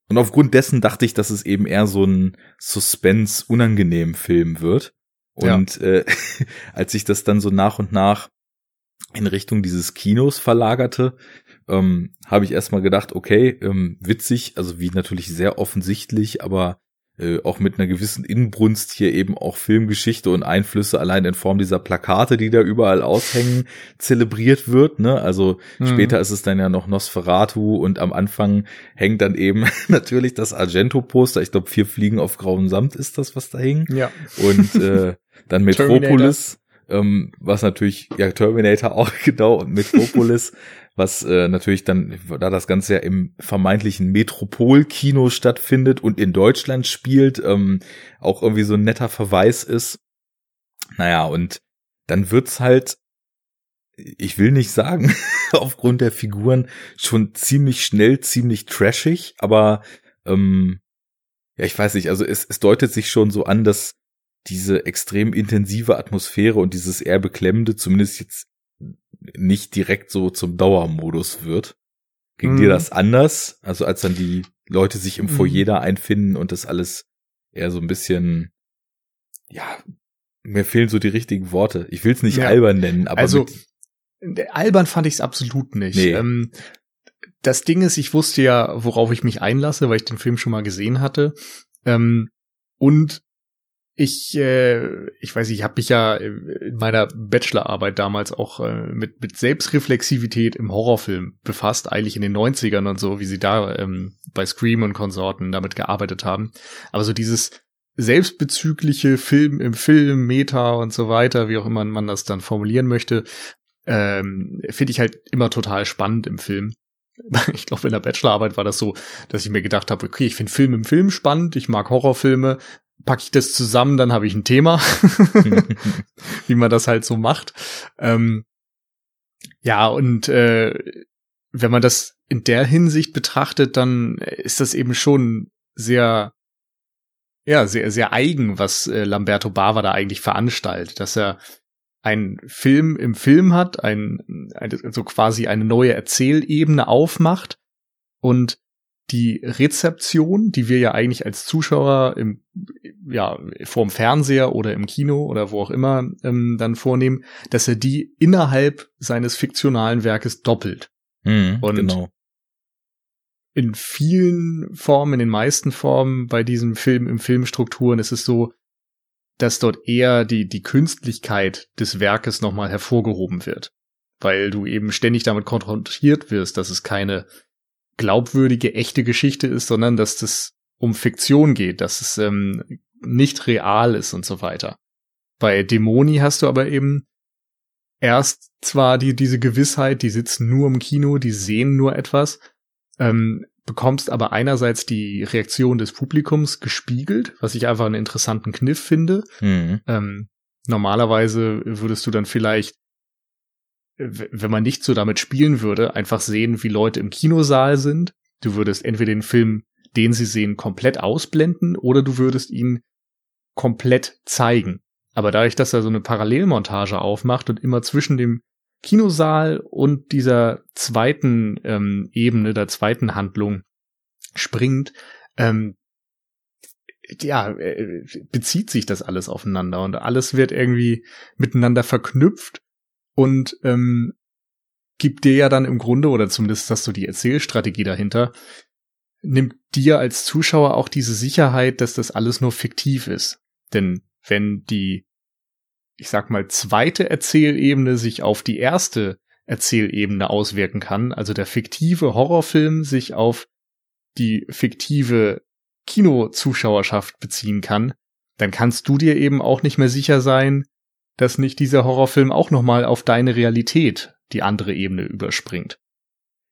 Und aufgrund dessen dachte ich, dass es eben eher so ein Suspense-unangenehm Film wird. Und ja. äh, als ich das dann so nach und nach in Richtung dieses Kinos verlagerte, ähm, habe ich erstmal gedacht, okay, ähm, witzig, also wie natürlich sehr offensichtlich, aber äh, auch mit einer gewissen Inbrunst hier eben auch Filmgeschichte und Einflüsse allein in Form dieser Plakate, die da überall aushängen, zelebriert wird. Ne? Also mhm. später ist es dann ja noch Nosferatu und am Anfang hängt dann eben natürlich das Argento-Poster. Ich glaube, vier Fliegen auf grauem Samt ist das, was da hing. Ja. Und äh, dann Metropolis. Ähm, was natürlich, ja, Terminator auch genau und Metropolis, was äh, natürlich dann, da das Ganze ja im vermeintlichen Metropolkino stattfindet und in Deutschland spielt, ähm, auch irgendwie so ein netter Verweis ist. Naja, und dann wird's halt, ich will nicht sagen, aufgrund der Figuren schon ziemlich schnell, ziemlich trashig, aber ähm, ja, ich weiß nicht, also es, es deutet sich schon so an, dass diese extrem intensive Atmosphäre und dieses eher beklemmende zumindest jetzt nicht direkt so zum Dauermodus wird. Ging mm. dir mhm. das anders? Also als dann die Leute sich im Foyer mm. da einfinden und das alles eher so ein bisschen, ja, mir fehlen so die richtigen Worte. Ich will es nicht ja. albern nennen, aber also albern fand ich es absolut nicht. Nee. Ähm, das Ding ist, ich wusste ja, worauf ich mich einlasse, weil ich den Film schon mal gesehen hatte. Ähm, und ich, äh, ich weiß, ich habe mich ja in meiner Bachelorarbeit damals auch äh, mit, mit Selbstreflexivität im Horrorfilm befasst, eigentlich in den 90ern und so, wie sie da ähm, bei Scream und Konsorten damit gearbeitet haben. Aber so dieses selbstbezügliche Film im Film, Meta und so weiter, wie auch immer man das dann formulieren möchte, ähm, finde ich halt immer total spannend im Film. Ich glaube, in der Bachelorarbeit war das so, dass ich mir gedacht habe, okay, ich finde Film im Film spannend, ich mag Horrorfilme, packe ich das zusammen, dann habe ich ein Thema, wie man das halt so macht. Ähm, ja, und äh, wenn man das in der Hinsicht betrachtet, dann ist das eben schon sehr, ja, sehr, sehr eigen, was äh, Lamberto Bava da eigentlich veranstaltet, dass er einen Film im Film hat, ein, ein, so quasi eine neue Erzählebene aufmacht und die Rezeption, die wir ja eigentlich als Zuschauer im, ja, vorm Fernseher oder im Kino oder wo auch immer ähm, dann vornehmen, dass er die innerhalb seines fiktionalen Werkes doppelt. Mhm, Und genau. in vielen Formen, in den meisten Formen bei diesem Film, im Filmstrukturen ist es so, dass dort eher die, die Künstlichkeit des Werkes nochmal hervorgehoben wird. Weil du eben ständig damit konfrontiert wirst, dass es keine glaubwürdige, echte Geschichte ist, sondern dass das um Fiktion geht, dass es ähm, nicht real ist und so weiter. Bei Dämoni hast du aber eben erst zwar die, diese Gewissheit, die sitzen nur im Kino, die sehen nur etwas, ähm, bekommst aber einerseits die Reaktion des Publikums gespiegelt, was ich einfach einen interessanten Kniff finde. Mhm. Ähm, normalerweise würdest du dann vielleicht wenn man nicht so damit spielen würde, einfach sehen, wie Leute im Kinosaal sind. Du würdest entweder den Film, den sie sehen, komplett ausblenden oder du würdest ihn komplett zeigen. Aber dadurch, dass er so eine Parallelmontage aufmacht und immer zwischen dem Kinosaal und dieser zweiten ähm, Ebene, der zweiten Handlung springt, ähm, ja, äh, bezieht sich das alles aufeinander und alles wird irgendwie miteinander verknüpft und ähm, gibt dir ja dann im Grunde, oder zumindest hast du die Erzählstrategie dahinter, nimmt dir als Zuschauer auch diese Sicherheit, dass das alles nur fiktiv ist. Denn wenn die, ich sag mal, zweite Erzählebene sich auf die erste Erzählebene auswirken kann, also der fiktive Horrorfilm sich auf die fiktive Kinozuschauerschaft beziehen kann, dann kannst du dir eben auch nicht mehr sicher sein, dass nicht dieser Horrorfilm auch nochmal auf deine Realität die andere Ebene überspringt.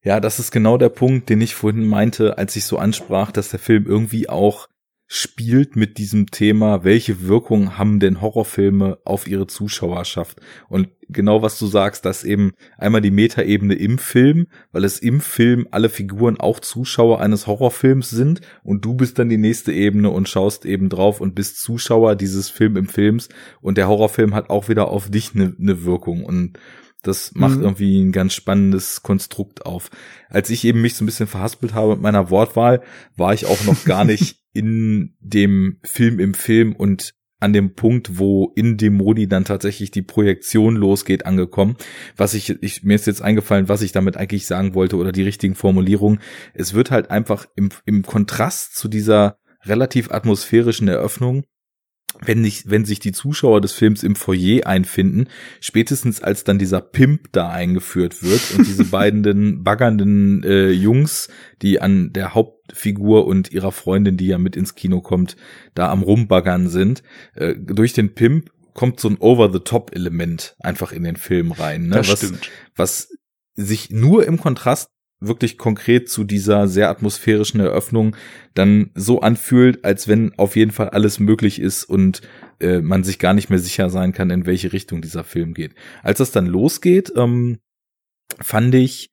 Ja, das ist genau der Punkt, den ich vorhin meinte, als ich so ansprach, dass der Film irgendwie auch spielt mit diesem Thema, welche Wirkung haben denn Horrorfilme auf ihre Zuschauerschaft? Und genau was du sagst, dass eben einmal die Metaebene im Film, weil es im Film alle Figuren auch Zuschauer eines Horrorfilms sind und du bist dann die nächste Ebene und schaust eben drauf und bist Zuschauer dieses Film im Films und der Horrorfilm hat auch wieder auf dich eine ne Wirkung und das macht mhm. irgendwie ein ganz spannendes Konstrukt auf. Als ich eben mich so ein bisschen verhaspelt habe mit meiner Wortwahl, war ich auch noch gar nicht in dem Film im Film und an dem Punkt, wo in Dämoni dann tatsächlich die Projektion losgeht, angekommen. Was ich, ich, mir ist jetzt eingefallen, was ich damit eigentlich sagen wollte oder die richtigen Formulierungen. Es wird halt einfach im, im Kontrast zu dieser relativ atmosphärischen Eröffnung wenn nicht, wenn sich die Zuschauer des Films im Foyer einfinden, spätestens als dann dieser Pimp da eingeführt wird und diese beiden baggernden äh, Jungs, die an der Hauptfigur und ihrer Freundin, die ja mit ins Kino kommt, da am rumbaggern sind, äh, durch den Pimp kommt so ein Over-the-Top-Element einfach in den Film rein, ne? Das was, stimmt. was sich nur im Kontrast wirklich konkret zu dieser sehr atmosphärischen Eröffnung dann so anfühlt, als wenn auf jeden Fall alles möglich ist und äh, man sich gar nicht mehr sicher sein kann, in welche Richtung dieser Film geht. Als das dann losgeht, ähm, fand ich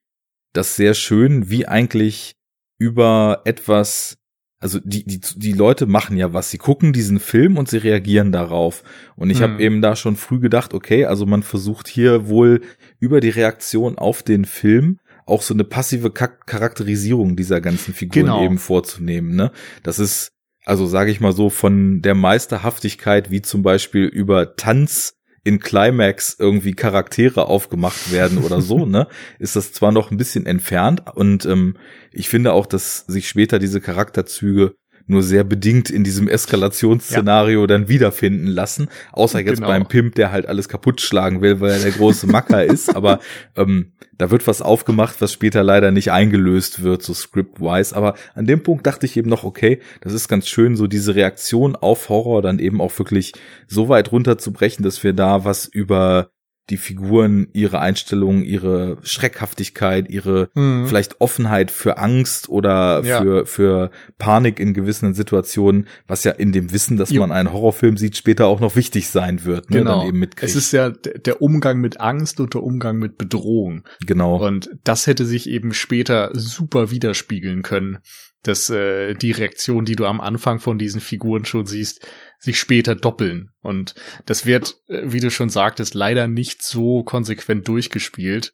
das sehr schön, wie eigentlich über etwas also die, die, die Leute machen ja was. Sie gucken diesen Film und sie reagieren darauf. Und ich hm. habe eben da schon früh gedacht, okay, also man versucht hier wohl über die Reaktion auf den Film auch so eine passive Charakterisierung dieser ganzen Figuren genau. eben vorzunehmen. Ne? Das ist, also sage ich mal so, von der Meisterhaftigkeit, wie zum Beispiel über Tanz in Climax irgendwie Charaktere aufgemacht werden oder so, ne, ist das zwar noch ein bisschen entfernt und ähm, ich finde auch, dass sich später diese Charakterzüge nur sehr bedingt in diesem Eskalationsszenario ja. dann wiederfinden lassen. Außer jetzt genau. beim Pimp, der halt alles kaputt schlagen will, weil er der große Macker ist. Aber ähm, da wird was aufgemacht, was später leider nicht eingelöst wird, so script-wise. Aber an dem Punkt dachte ich eben noch, okay, das ist ganz schön, so diese Reaktion auf Horror dann eben auch wirklich so weit runterzubrechen, dass wir da was über die Figuren, ihre Einstellung, ihre Schreckhaftigkeit, ihre mhm. vielleicht Offenheit für Angst oder ja. für, für Panik in gewissen Situationen, was ja in dem Wissen, dass jo. man einen Horrorfilm sieht, später auch noch wichtig sein wird. Ne, genau. Dann eben mitkriegt. Es ist ja der Umgang mit Angst und der Umgang mit Bedrohung. Genau. Und das hätte sich eben später super widerspiegeln können dass äh, die Reaktion, die du am Anfang von diesen Figuren schon siehst, sich später doppeln. Und das wird, äh, wie du schon sagtest, leider nicht so konsequent durchgespielt.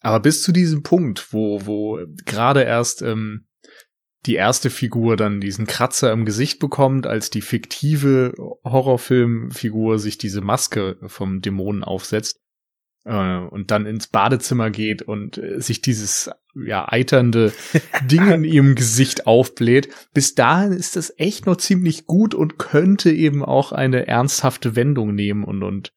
Aber bis zu diesem Punkt, wo, wo gerade erst ähm, die erste Figur dann diesen Kratzer im Gesicht bekommt, als die fiktive Horrorfilmfigur sich diese Maske vom Dämonen aufsetzt, äh, und dann ins Badezimmer geht und äh, sich dieses ja eiternde Ding in ihrem Gesicht aufbläht. Bis dahin ist das echt noch ziemlich gut und könnte eben auch eine ernsthafte Wendung nehmen und und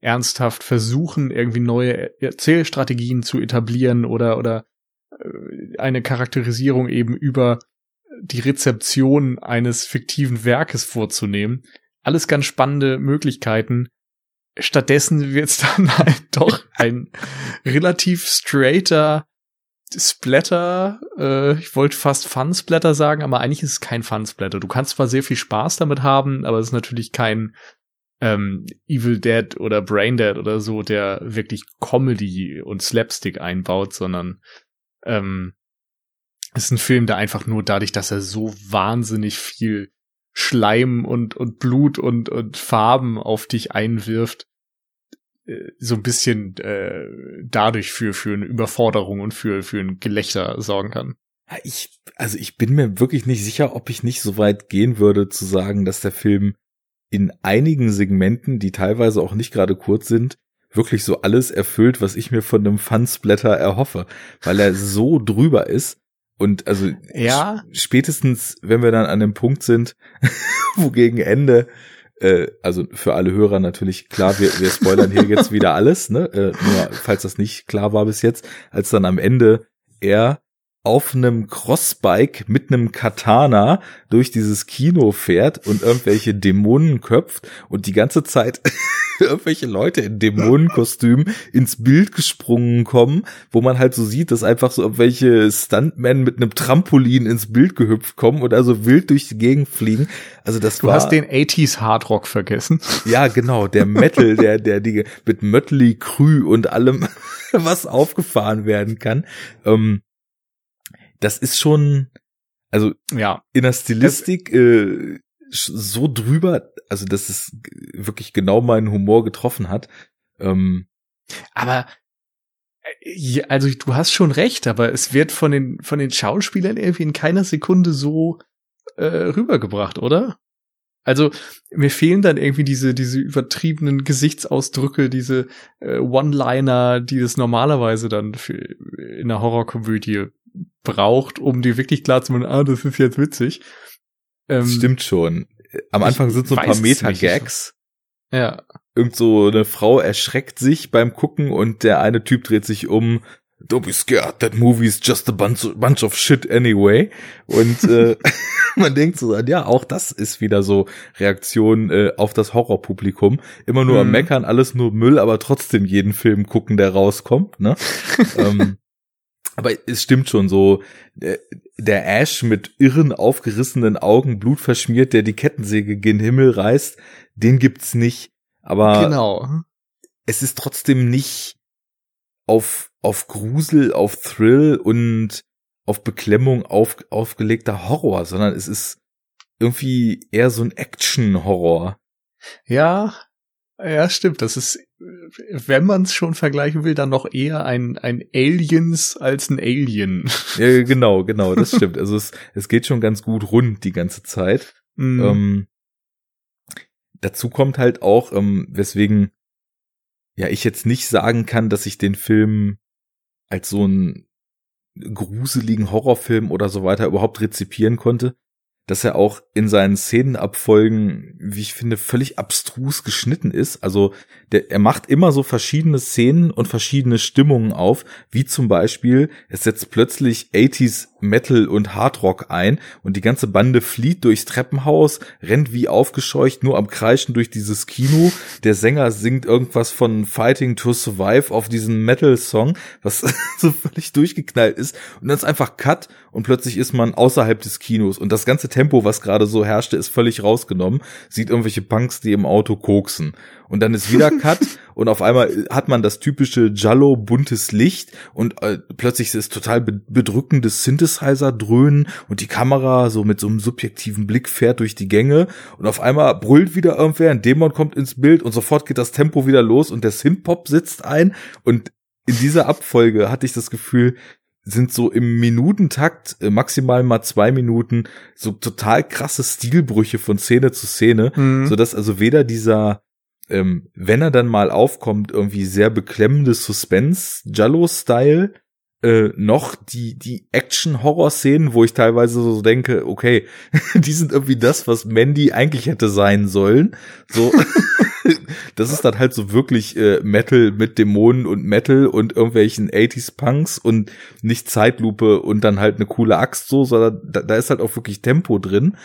ernsthaft versuchen irgendwie neue Erzählstrategien zu etablieren oder oder äh, eine Charakterisierung eben über die Rezeption eines fiktiven Werkes vorzunehmen. Alles ganz spannende Möglichkeiten Stattdessen wird es dann halt doch ein relativ straighter Splatter. Äh, ich wollte fast Fun-Splatter sagen, aber eigentlich ist es kein Fun-Splatter. Du kannst zwar sehr viel Spaß damit haben, aber es ist natürlich kein ähm, Evil Dead oder Brain Dead oder so, der wirklich Comedy und Slapstick einbaut, sondern ähm, es ist ein Film, der einfach nur dadurch, dass er so wahnsinnig viel Schleim und, und Blut und, und Farben auf dich einwirft, äh, so ein bisschen äh, dadurch für, für eine Überforderung und für, für ein Gelächter sorgen kann. Ich, also ich bin mir wirklich nicht sicher, ob ich nicht so weit gehen würde zu sagen, dass der Film in einigen Segmenten, die teilweise auch nicht gerade kurz sind, wirklich so alles erfüllt, was ich mir von einem Fun-Splatter erhoffe, weil er so drüber ist und also ja. spätestens, wenn wir dann an dem Punkt sind, wo gegen Ende, äh, also für alle Hörer natürlich klar, wir, wir spoilern hier jetzt wieder alles, ne? Äh, nur falls das nicht klar war bis jetzt, als dann am Ende er auf einem Crossbike mit einem Katana durch dieses Kino fährt und irgendwelche Dämonen köpft und die ganze Zeit irgendwelche Leute in Dämonenkostümen ins Bild gesprungen kommen, wo man halt so sieht, dass einfach so irgendwelche Stuntmen mit einem Trampolin ins Bild gehüpft kommen und also wild durch die Gegend fliegen. Also das du war. Du hast den 80s Hardrock vergessen. Ja, genau, der Metal, der, der, die, mit Mötley Krü und allem, was aufgefahren werden kann. Ähm, das ist schon, also ja. in der Stilistik äh, so drüber, also dass es wirklich genau meinen Humor getroffen hat. Ähm, aber äh, also du hast schon recht, aber es wird von den von den Schauspielern irgendwie in keiner Sekunde so äh, rübergebracht, oder? Also mir fehlen dann irgendwie diese diese übertriebenen Gesichtsausdrücke, diese äh, One-Liner, die es normalerweise dann für in einer Horrorkomödie braucht, um dir wirklich klar zu machen, ah, das ist jetzt witzig. Ähm, Stimmt schon. Am Anfang sind so ein paar Meta-Gags. Ja. Irgend so eine Frau erschreckt sich beim Gucken und der eine Typ dreht sich um. Don't be scared, that movie is just a bunch, bunch of shit anyway. Und äh, man denkt so, ja, auch das ist wieder so Reaktion äh, auf das Horrorpublikum. Immer nur hm. am mhm. Meckern, alles nur Müll, aber trotzdem jeden Film gucken, der rauskommt. Ne? ähm, aber es stimmt schon so, äh, der Ash mit irren aufgerissenen Augen, blutverschmiert, der die Kettensäge gen Himmel reißt, den gibt's nicht. Aber genau. es ist trotzdem nicht auf, auf Grusel, auf Thrill und auf Beklemmung auf, aufgelegter Horror, sondern es ist irgendwie eher so ein Action-Horror. Ja, ja, stimmt. Das ist, wenn man es schon vergleichen will, dann noch eher ein, ein Aliens als ein Alien. Ja, genau, genau, das stimmt. Also es, es geht schon ganz gut rund die ganze Zeit. Mm. Ähm, dazu kommt halt auch, ähm, weswegen ja ich jetzt nicht sagen kann, dass ich den Film als so einen gruseligen Horrorfilm oder so weiter überhaupt rezipieren konnte dass er auch in seinen Szenenabfolgen, wie ich finde, völlig abstrus geschnitten ist. Also der, er macht immer so verschiedene Szenen und verschiedene Stimmungen auf, wie zum Beispiel, es setzt plötzlich 80s Metal und Hardrock ein und die ganze Bande flieht durchs Treppenhaus, rennt wie aufgescheucht, nur am Kreischen durch dieses Kino. Der Sänger singt irgendwas von Fighting to Survive auf diesen Metal-Song, was so völlig durchgeknallt ist. Und dann ist einfach Cut und plötzlich ist man außerhalb des Kinos und das ganze Tempo, was gerade so herrschte, ist völlig rausgenommen. Sieht irgendwelche Punks, die im Auto koksen. Und dann ist wieder Cut und auf einmal hat man das typische Jallo buntes Licht und äh, plötzlich ist total bedrückendes Synthesizer dröhnen und die Kamera so mit so einem subjektiven Blick fährt durch die Gänge und auf einmal brüllt wieder irgendwer, ein Dämon kommt ins Bild und sofort geht das Tempo wieder los und der Synthpop sitzt ein und in dieser Abfolge hatte ich das Gefühl, sind so im Minutentakt, äh, maximal mal zwei Minuten, so total krasse Stilbrüche von Szene zu Szene, mhm. so dass also weder dieser, ähm, wenn er dann mal aufkommt, irgendwie sehr beklemmende Suspense, Jallo-Style, äh, noch die, die Action-Horror-Szenen, wo ich teilweise so denke, okay, die sind irgendwie das, was Mandy eigentlich hätte sein sollen. So, das ist dann halt so wirklich äh, Metal mit Dämonen und Metal und irgendwelchen 80s Punks und nicht Zeitlupe und dann halt eine coole Axt so, sondern da, da ist halt auch wirklich Tempo drin.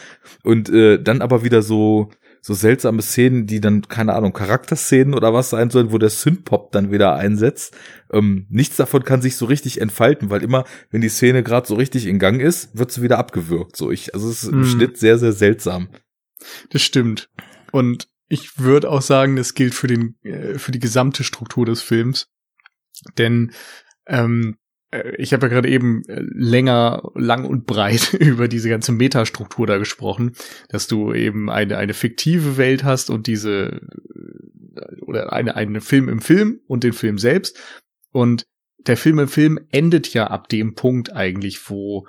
Und äh, dann aber wieder so, so seltsame Szenen, die dann, keine Ahnung, Charakterszenen oder was sein sollen, wo der Synthpop dann wieder einsetzt. Ähm, nichts davon kann sich so richtig entfalten, weil immer, wenn die Szene gerade so richtig in Gang ist, wird sie wieder abgewürgt. So, ich, also es ist im mm. Schnitt sehr, sehr seltsam. Das stimmt. Und ich würde auch sagen, das gilt für den, äh, für die gesamte Struktur des Films. Denn ähm, äh, ich habe ja gerade eben äh, länger, lang und breit über diese ganze Metastruktur da gesprochen, dass du eben eine, eine fiktive Welt hast und diese äh, oder eine, einen Film im Film und den Film selbst. Und der Film im Film endet ja ab dem Punkt eigentlich, wo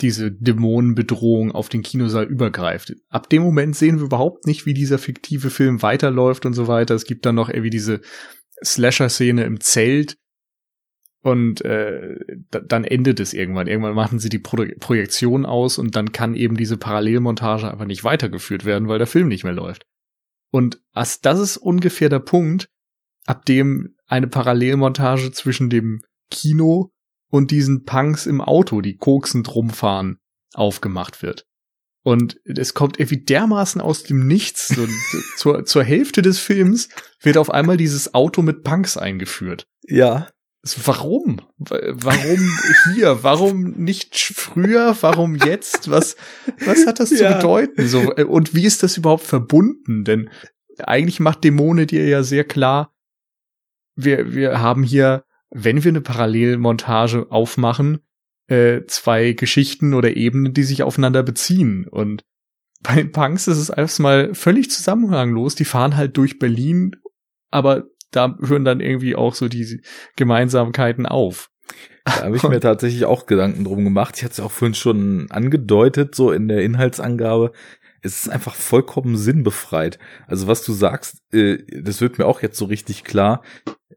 diese Dämonenbedrohung auf den Kinosaal übergreift. Ab dem Moment sehen wir überhaupt nicht, wie dieser fiktive Film weiterläuft und so weiter. Es gibt dann noch irgendwie diese Slasher-Szene im Zelt, und äh, dann endet es irgendwann. Irgendwann machen sie die Pro Projektion aus und dann kann eben diese Parallelmontage einfach nicht weitergeführt werden, weil der Film nicht mehr läuft. Und das ist ungefähr der Punkt, ab dem eine Parallelmontage zwischen dem Kino und diesen Punks im Auto, die koksend rumfahren, aufgemacht wird. Und es kommt irgendwie dermaßen aus dem Nichts. So, zur, zur Hälfte des Films wird auf einmal dieses Auto mit Punks eingeführt. Ja. Warum? Warum hier? Warum nicht früher? Warum jetzt? Was, was hat das ja. zu bedeuten? So, äh, und wie ist das überhaupt verbunden? Denn eigentlich macht Dämone dir ja sehr klar, wir, wir haben hier, wenn wir eine Parallelmontage aufmachen, äh, zwei Geschichten oder Ebenen, die sich aufeinander beziehen. Und bei den Punks ist es erstmal völlig zusammenhanglos. Die fahren halt durch Berlin, aber da hören dann irgendwie auch so die Gemeinsamkeiten auf. Da habe ich mir tatsächlich auch Gedanken drum gemacht. Ich hatte es auch vorhin schon angedeutet, so in der Inhaltsangabe. Es ist einfach vollkommen sinnbefreit. Also was du sagst, äh, das wird mir auch jetzt so richtig klar.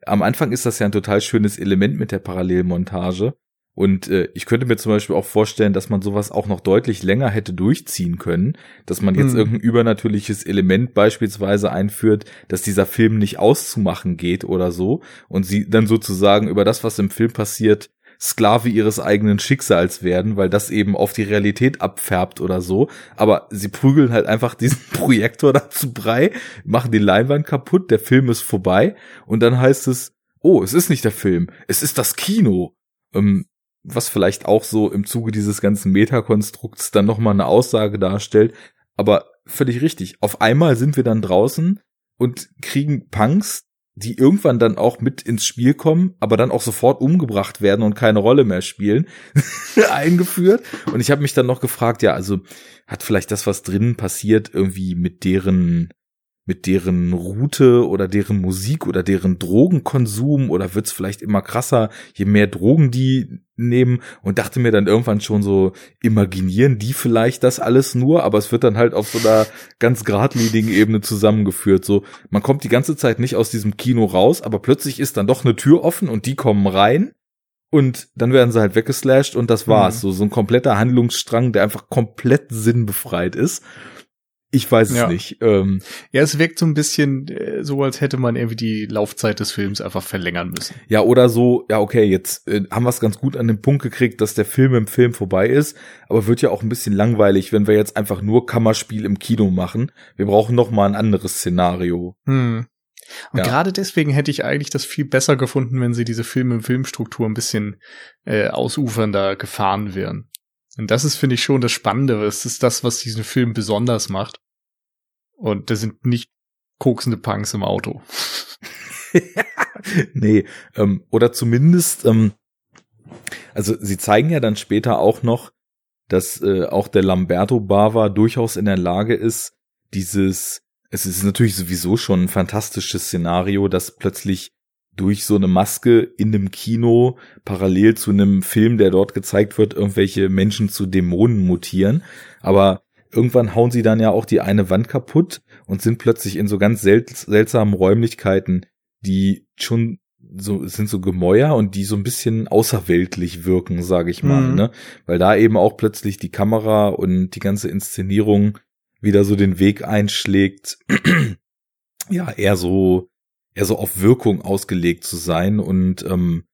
Am Anfang ist das ja ein total schönes Element mit der Parallelmontage. Und äh, ich könnte mir zum Beispiel auch vorstellen, dass man sowas auch noch deutlich länger hätte durchziehen können, dass man jetzt mhm. irgendein übernatürliches Element beispielsweise einführt, dass dieser Film nicht auszumachen geht oder so und sie dann sozusagen über das, was im Film passiert, Sklave ihres eigenen Schicksals werden, weil das eben auf die Realität abfärbt oder so. Aber sie prügeln halt einfach diesen Projektor dazu brei, machen die Leinwand kaputt, der Film ist vorbei und dann heißt es, oh, es ist nicht der Film, es ist das Kino. Ähm, was vielleicht auch so im Zuge dieses ganzen Metakonstrukts dann nochmal eine Aussage darstellt. Aber völlig richtig. Auf einmal sind wir dann draußen und kriegen Punks, die irgendwann dann auch mit ins Spiel kommen, aber dann auch sofort umgebracht werden und keine Rolle mehr spielen, eingeführt. Und ich habe mich dann noch gefragt, ja, also hat vielleicht das, was drinnen passiert, irgendwie mit deren mit deren Route oder deren Musik oder deren Drogenkonsum oder wird's vielleicht immer krasser, je mehr Drogen die nehmen und dachte mir dann irgendwann schon so, imaginieren die vielleicht das alles nur, aber es wird dann halt auf so einer ganz geradlinigen Ebene zusammengeführt. So, man kommt die ganze Zeit nicht aus diesem Kino raus, aber plötzlich ist dann doch eine Tür offen und die kommen rein und dann werden sie halt weggeslasht und das war's. Mhm. So, so ein kompletter Handlungsstrang, der einfach komplett sinnbefreit ist. Ich weiß es ja. nicht. Ähm, ja, es wirkt so ein bisschen äh, so, als hätte man irgendwie die Laufzeit des Films einfach verlängern müssen. Ja, oder so, ja, okay, jetzt äh, haben wir es ganz gut an den Punkt gekriegt, dass der Film im Film vorbei ist, aber wird ja auch ein bisschen langweilig, wenn wir jetzt einfach nur Kammerspiel im Kino machen. Wir brauchen noch mal ein anderes Szenario. Hm. Und ja. gerade deswegen hätte ich eigentlich das viel besser gefunden, wenn sie diese Film im Filmstruktur ein bisschen äh, ausufernder gefahren wären. Und das ist, finde ich, schon das Spannende. Es ist das, was diesen Film besonders macht. Und das sind nicht koksende Punks im Auto. nee, ähm, oder zumindest, ähm, also sie zeigen ja dann später auch noch, dass äh, auch der Lamberto Bava durchaus in der Lage ist, dieses, es ist natürlich sowieso schon ein fantastisches Szenario, dass plötzlich durch so eine Maske in einem Kino parallel zu einem Film, der dort gezeigt wird, irgendwelche Menschen zu Dämonen mutieren. Aber irgendwann hauen sie dann ja auch die eine Wand kaputt und sind plötzlich in so ganz sel seltsamen Räumlichkeiten, die schon so sind so Gemäuer und die so ein bisschen außerweltlich wirken, sage ich mal, mhm. ne? Weil da eben auch plötzlich die Kamera und die ganze Inszenierung wieder so den Weg einschlägt, ja, eher so eher so auf Wirkung ausgelegt zu sein und ähm,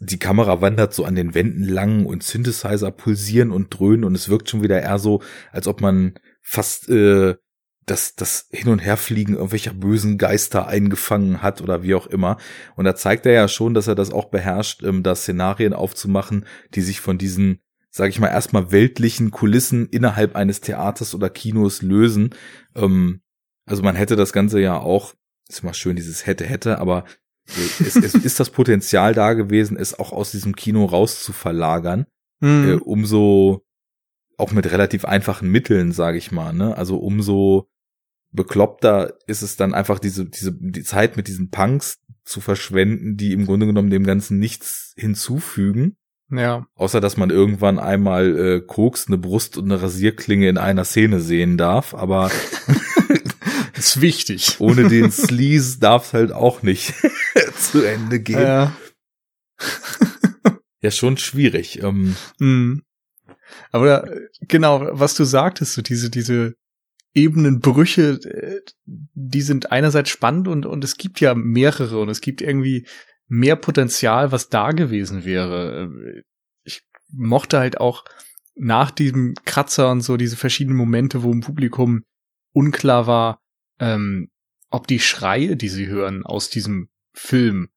die Kamera wandert so an den Wänden lang und Synthesizer pulsieren und dröhnen und es wirkt schon wieder eher so, als ob man fast äh, das, das Hin- und Herfliegen irgendwelcher bösen Geister eingefangen hat oder wie auch immer. Und da zeigt er ja schon, dass er das auch beherrscht, ähm, da Szenarien aufzumachen, die sich von diesen, sage ich mal, erstmal weltlichen Kulissen innerhalb eines Theaters oder Kinos lösen. Ähm, also man hätte das Ganze ja auch, ist immer schön dieses hätte, hätte, aber es, es ist das Potenzial da gewesen, es auch aus diesem Kino raus zu verlagern, mhm. äh, umso auch mit relativ einfachen Mitteln, sage ich mal, ne? Also umso bekloppter ist es dann einfach diese diese die Zeit mit diesen Punks zu verschwenden, die im Grunde genommen dem Ganzen nichts hinzufügen. Ja. Außer dass man irgendwann einmal äh, Koks, eine Brust und eine Rasierklinge in einer Szene sehen darf, aber ist wichtig. Ohne den Sleaze darf es halt auch nicht zu Ende gehen. Ja. ja, schon schwierig. Ähm. Mm. Aber genau, was du sagtest, so diese, diese Ebenenbrüche, äh, die sind einerseits spannend und, und es gibt ja mehrere und es gibt irgendwie mehr Potenzial, was da gewesen wäre. Ich mochte halt auch nach diesem Kratzer und so diese verschiedenen Momente, wo im Publikum unklar war, ähm, ob die Schreie, die sie hören aus diesem Film,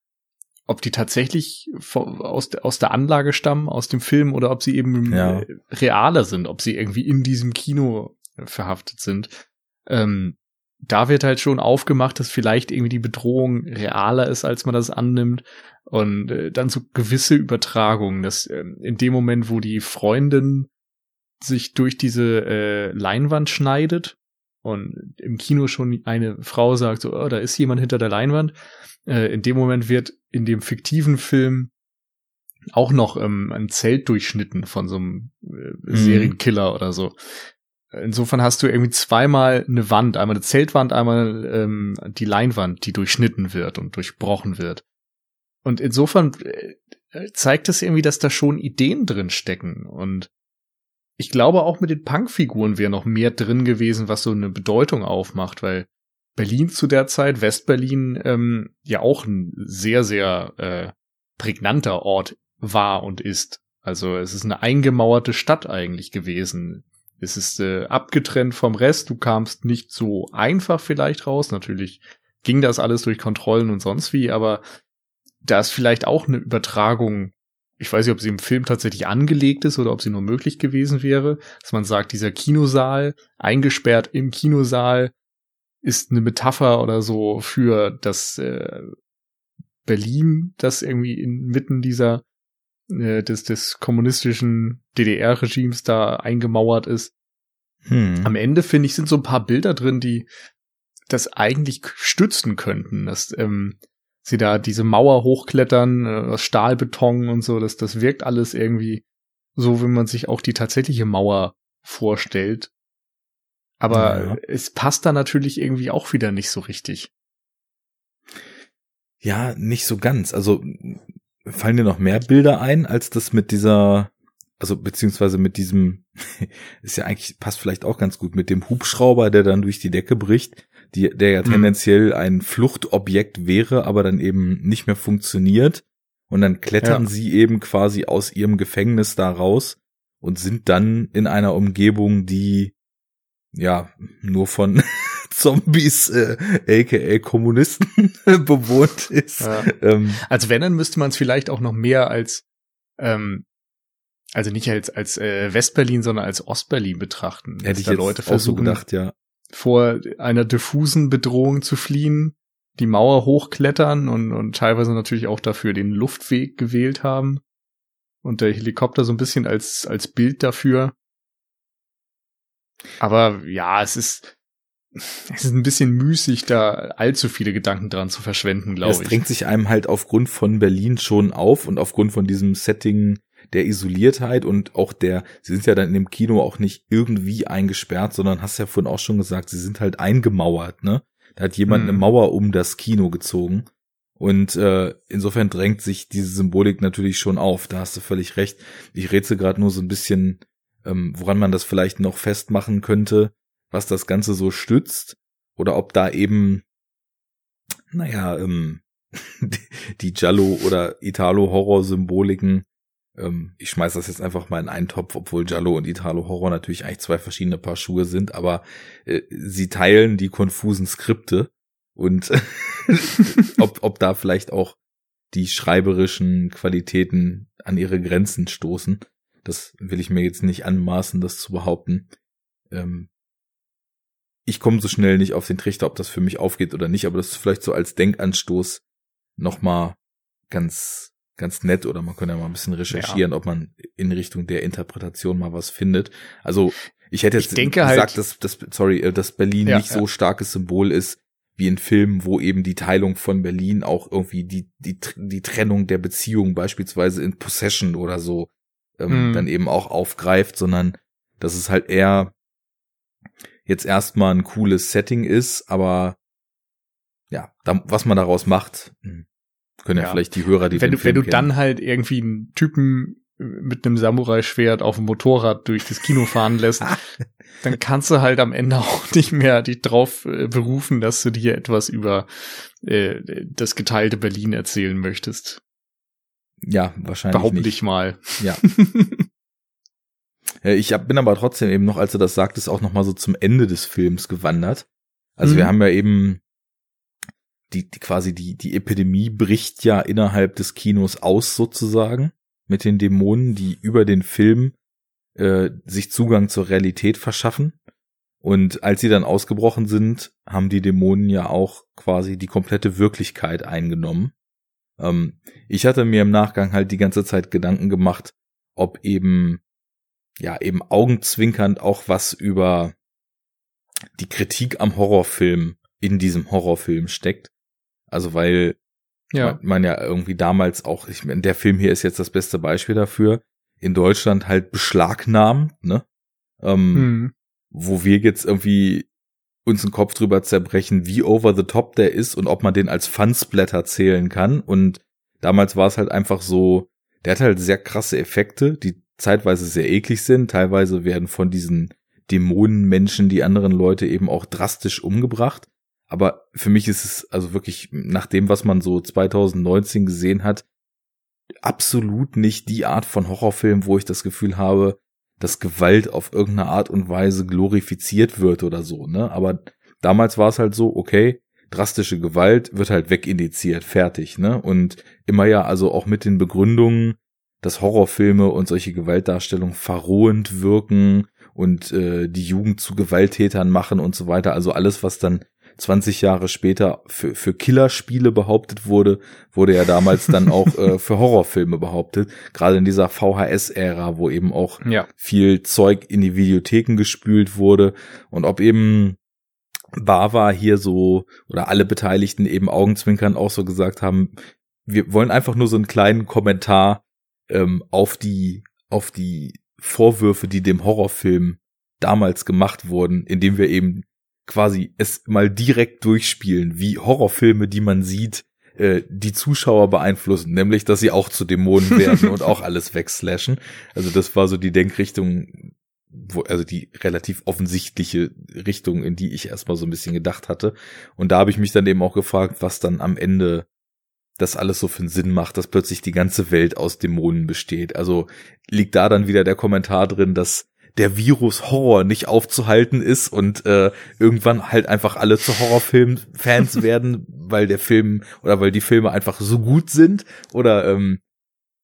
ob die tatsächlich aus, aus der Anlage stammen, aus dem Film, oder ob sie eben ja. realer sind, ob sie irgendwie in diesem Kino verhaftet sind. Ähm, da wird halt schon aufgemacht, dass vielleicht irgendwie die Bedrohung realer ist, als man das annimmt. Und äh, dann so gewisse Übertragungen, dass äh, in dem Moment, wo die Freundin sich durch diese äh, Leinwand schneidet und im Kino schon eine Frau sagt, so, oh, da ist jemand hinter der Leinwand, äh, in dem Moment wird in dem fiktiven Film auch noch ähm, ein Zelt durchschnitten von so einem äh, mhm. Serienkiller oder so. Insofern hast du irgendwie zweimal eine Wand, einmal eine Zeltwand, einmal ähm, die Leinwand, die durchschnitten wird und durchbrochen wird. Und insofern äh, zeigt das irgendwie, dass da schon Ideen drin stecken. Und ich glaube, auch mit den Punk-Figuren wäre noch mehr drin gewesen, was so eine Bedeutung aufmacht, weil Berlin zu der Zeit, Westberlin, ähm, ja auch ein sehr, sehr äh, prägnanter Ort war und ist. Also es ist eine eingemauerte Stadt eigentlich gewesen. Es ist äh, abgetrennt vom Rest. Du kamst nicht so einfach vielleicht raus. Natürlich ging das alles durch Kontrollen und sonst wie, aber da ist vielleicht auch eine Übertragung. Ich weiß nicht, ob sie im Film tatsächlich angelegt ist oder ob sie nur möglich gewesen wäre, dass man sagt, dieser Kinosaal, eingesperrt im Kinosaal, ist eine Metapher oder so für das äh, Berlin, das irgendwie inmitten dieser äh, des, des kommunistischen DDR-Regimes da eingemauert ist. Hm. Am Ende, finde ich, sind so ein paar Bilder drin, die das eigentlich stützen könnten, dass ähm, sie da diese Mauer hochklettern, äh, Stahlbeton und so, dass das wirkt alles irgendwie so, wie man sich auch die tatsächliche Mauer vorstellt. Aber ja. es passt da natürlich irgendwie auch wieder nicht so richtig. Ja, nicht so ganz. Also fallen dir noch mehr Bilder ein, als das mit dieser, also beziehungsweise mit diesem, ist ja eigentlich, passt vielleicht auch ganz gut, mit dem Hubschrauber, der dann durch die Decke bricht, die, der ja mhm. tendenziell ein Fluchtobjekt wäre, aber dann eben nicht mehr funktioniert. Und dann klettern ja. sie eben quasi aus ihrem Gefängnis da raus und sind dann in einer Umgebung, die ja nur von Zombies, äh, aka Kommunisten bewohnt ist. Ja. Ähm, also wenn, dann müsste man es vielleicht auch noch mehr als, ähm, also nicht als, als äh, Westberlin, sondern als Ostberlin betrachten. Hätte ich da jetzt Leute versuchen, auch so gedacht, ja. Vor einer diffusen Bedrohung zu fliehen, die Mauer hochklettern und, und teilweise natürlich auch dafür den Luftweg gewählt haben. Und der Helikopter so ein bisschen als, als Bild dafür. Aber ja, es ist, es ist ein bisschen müßig, da allzu viele Gedanken dran zu verschwenden, glaube ich. Es drängt sich einem halt aufgrund von Berlin schon auf und aufgrund von diesem Setting der Isoliertheit und auch der, sie sind ja dann in dem Kino auch nicht irgendwie eingesperrt, sondern hast ja vorhin auch schon gesagt, sie sind halt eingemauert, ne? Da hat jemand hm. eine Mauer um das Kino gezogen. Und äh, insofern drängt sich diese Symbolik natürlich schon auf. Da hast du völlig recht. Ich rätsel gerade nur so ein bisschen, ähm, woran man das vielleicht noch festmachen könnte was das Ganze so stützt oder ob da eben, naja, ähm, die Giallo oder Italo-Horror-Symboliken, ähm, ich schmeiß das jetzt einfach mal in einen Topf, obwohl Giallo und Italo-Horror natürlich eigentlich zwei verschiedene Paar Schuhe sind, aber äh, sie teilen die konfusen Skripte und ob, ob da vielleicht auch die schreiberischen Qualitäten an ihre Grenzen stoßen. Das will ich mir jetzt nicht anmaßen, das zu behaupten. Ähm, ich komme so schnell nicht auf den Trichter, ob das für mich aufgeht oder nicht, aber das ist vielleicht so als Denkanstoß nochmal ganz, ganz nett oder man könnte ja mal ein bisschen recherchieren, ja. ob man in Richtung der Interpretation mal was findet. Also ich hätte jetzt ich gesagt, halt, dass, dass, sorry, äh, dass Berlin ja, nicht so starkes Symbol ist wie in Filmen, wo eben die Teilung von Berlin auch irgendwie die, die, die Trennung der Beziehung beispielsweise in Possession oder so ähm, mm. dann eben auch aufgreift, sondern dass es halt eher jetzt erstmal ein cooles Setting ist, aber ja, da, was man daraus macht, hm, können ja, ja vielleicht die Hörer, die wenn du, wenn du dann halt irgendwie einen Typen mit einem Samurai-Schwert auf dem Motorrad durch das Kino fahren lässt, dann kannst du halt am Ende auch nicht mehr dich drauf äh, berufen, dass du dir etwas über äh, das geteilte Berlin erzählen möchtest. Ja, wahrscheinlich. Behaupte ich mal. Ja. Ich hab, bin aber trotzdem eben noch, als du das sagtest, auch noch mal so zum Ende des Films gewandert. Also mhm. wir haben ja eben die, die quasi die die Epidemie bricht ja innerhalb des Kinos aus sozusagen mit den Dämonen, die über den Film äh, sich Zugang zur Realität verschaffen. Und als sie dann ausgebrochen sind, haben die Dämonen ja auch quasi die komplette Wirklichkeit eingenommen. Ähm, ich hatte mir im Nachgang halt die ganze Zeit Gedanken gemacht, ob eben, ja, eben augenzwinkernd auch was über die Kritik am Horrorfilm in diesem Horrorfilm steckt. Also weil ja. Man, ja irgendwie damals auch, ich meine, der Film hier ist jetzt das beste Beispiel dafür, in Deutschland halt beschlagnahmt, ne? Ähm, hm. Wo wir jetzt irgendwie uns einen Kopf drüber zerbrechen, wie over the top der ist und ob man den als Fansblätter zählen kann. Und damals war es halt einfach so, der hat halt sehr krasse Effekte, die zeitweise sehr eklig sind. Teilweise werden von diesen Dämonenmenschen die anderen Leute eben auch drastisch umgebracht. Aber für mich ist es also wirklich nach dem, was man so 2019 gesehen hat, absolut nicht die Art von Horrorfilm, wo ich das Gefühl habe, dass Gewalt auf irgendeine Art und Weise glorifiziert wird oder so, ne? Aber damals war es halt so, okay, drastische Gewalt wird halt wegindiziert, fertig, ne? Und immer ja also auch mit den Begründungen, dass Horrorfilme und solche Gewaltdarstellungen verrohend wirken und äh, die Jugend zu Gewalttätern machen und so weiter. Also alles, was dann 20 Jahre später für, für Killerspiele behauptet wurde, wurde ja damals dann auch äh, für Horrorfilme behauptet. Gerade in dieser VHS-Ära, wo eben auch ja. viel Zeug in die Videotheken gespült wurde und ob eben Bava hier so oder alle Beteiligten eben Augenzwinkern auch so gesagt haben, wir wollen einfach nur so einen kleinen Kommentar ähm, auf die auf die Vorwürfe, die dem Horrorfilm damals gemacht wurden, indem wir eben quasi es mal direkt durchspielen, wie Horrorfilme, die man sieht, äh, die Zuschauer beeinflussen, nämlich, dass sie auch zu Dämonen werden und auch alles wegslashen. Also das war so die Denkrichtung, wo, also die relativ offensichtliche Richtung, in die ich erstmal so ein bisschen gedacht hatte. Und da habe ich mich dann eben auch gefragt, was dann am Ende das alles so für einen Sinn macht, dass plötzlich die ganze Welt aus Dämonen besteht. Also liegt da dann wieder der Kommentar drin, dass der Virus Horror nicht aufzuhalten ist und äh, irgendwann halt einfach alle zu Horrorfilm-Fans werden, weil der Film oder weil die Filme einfach so gut sind oder ähm,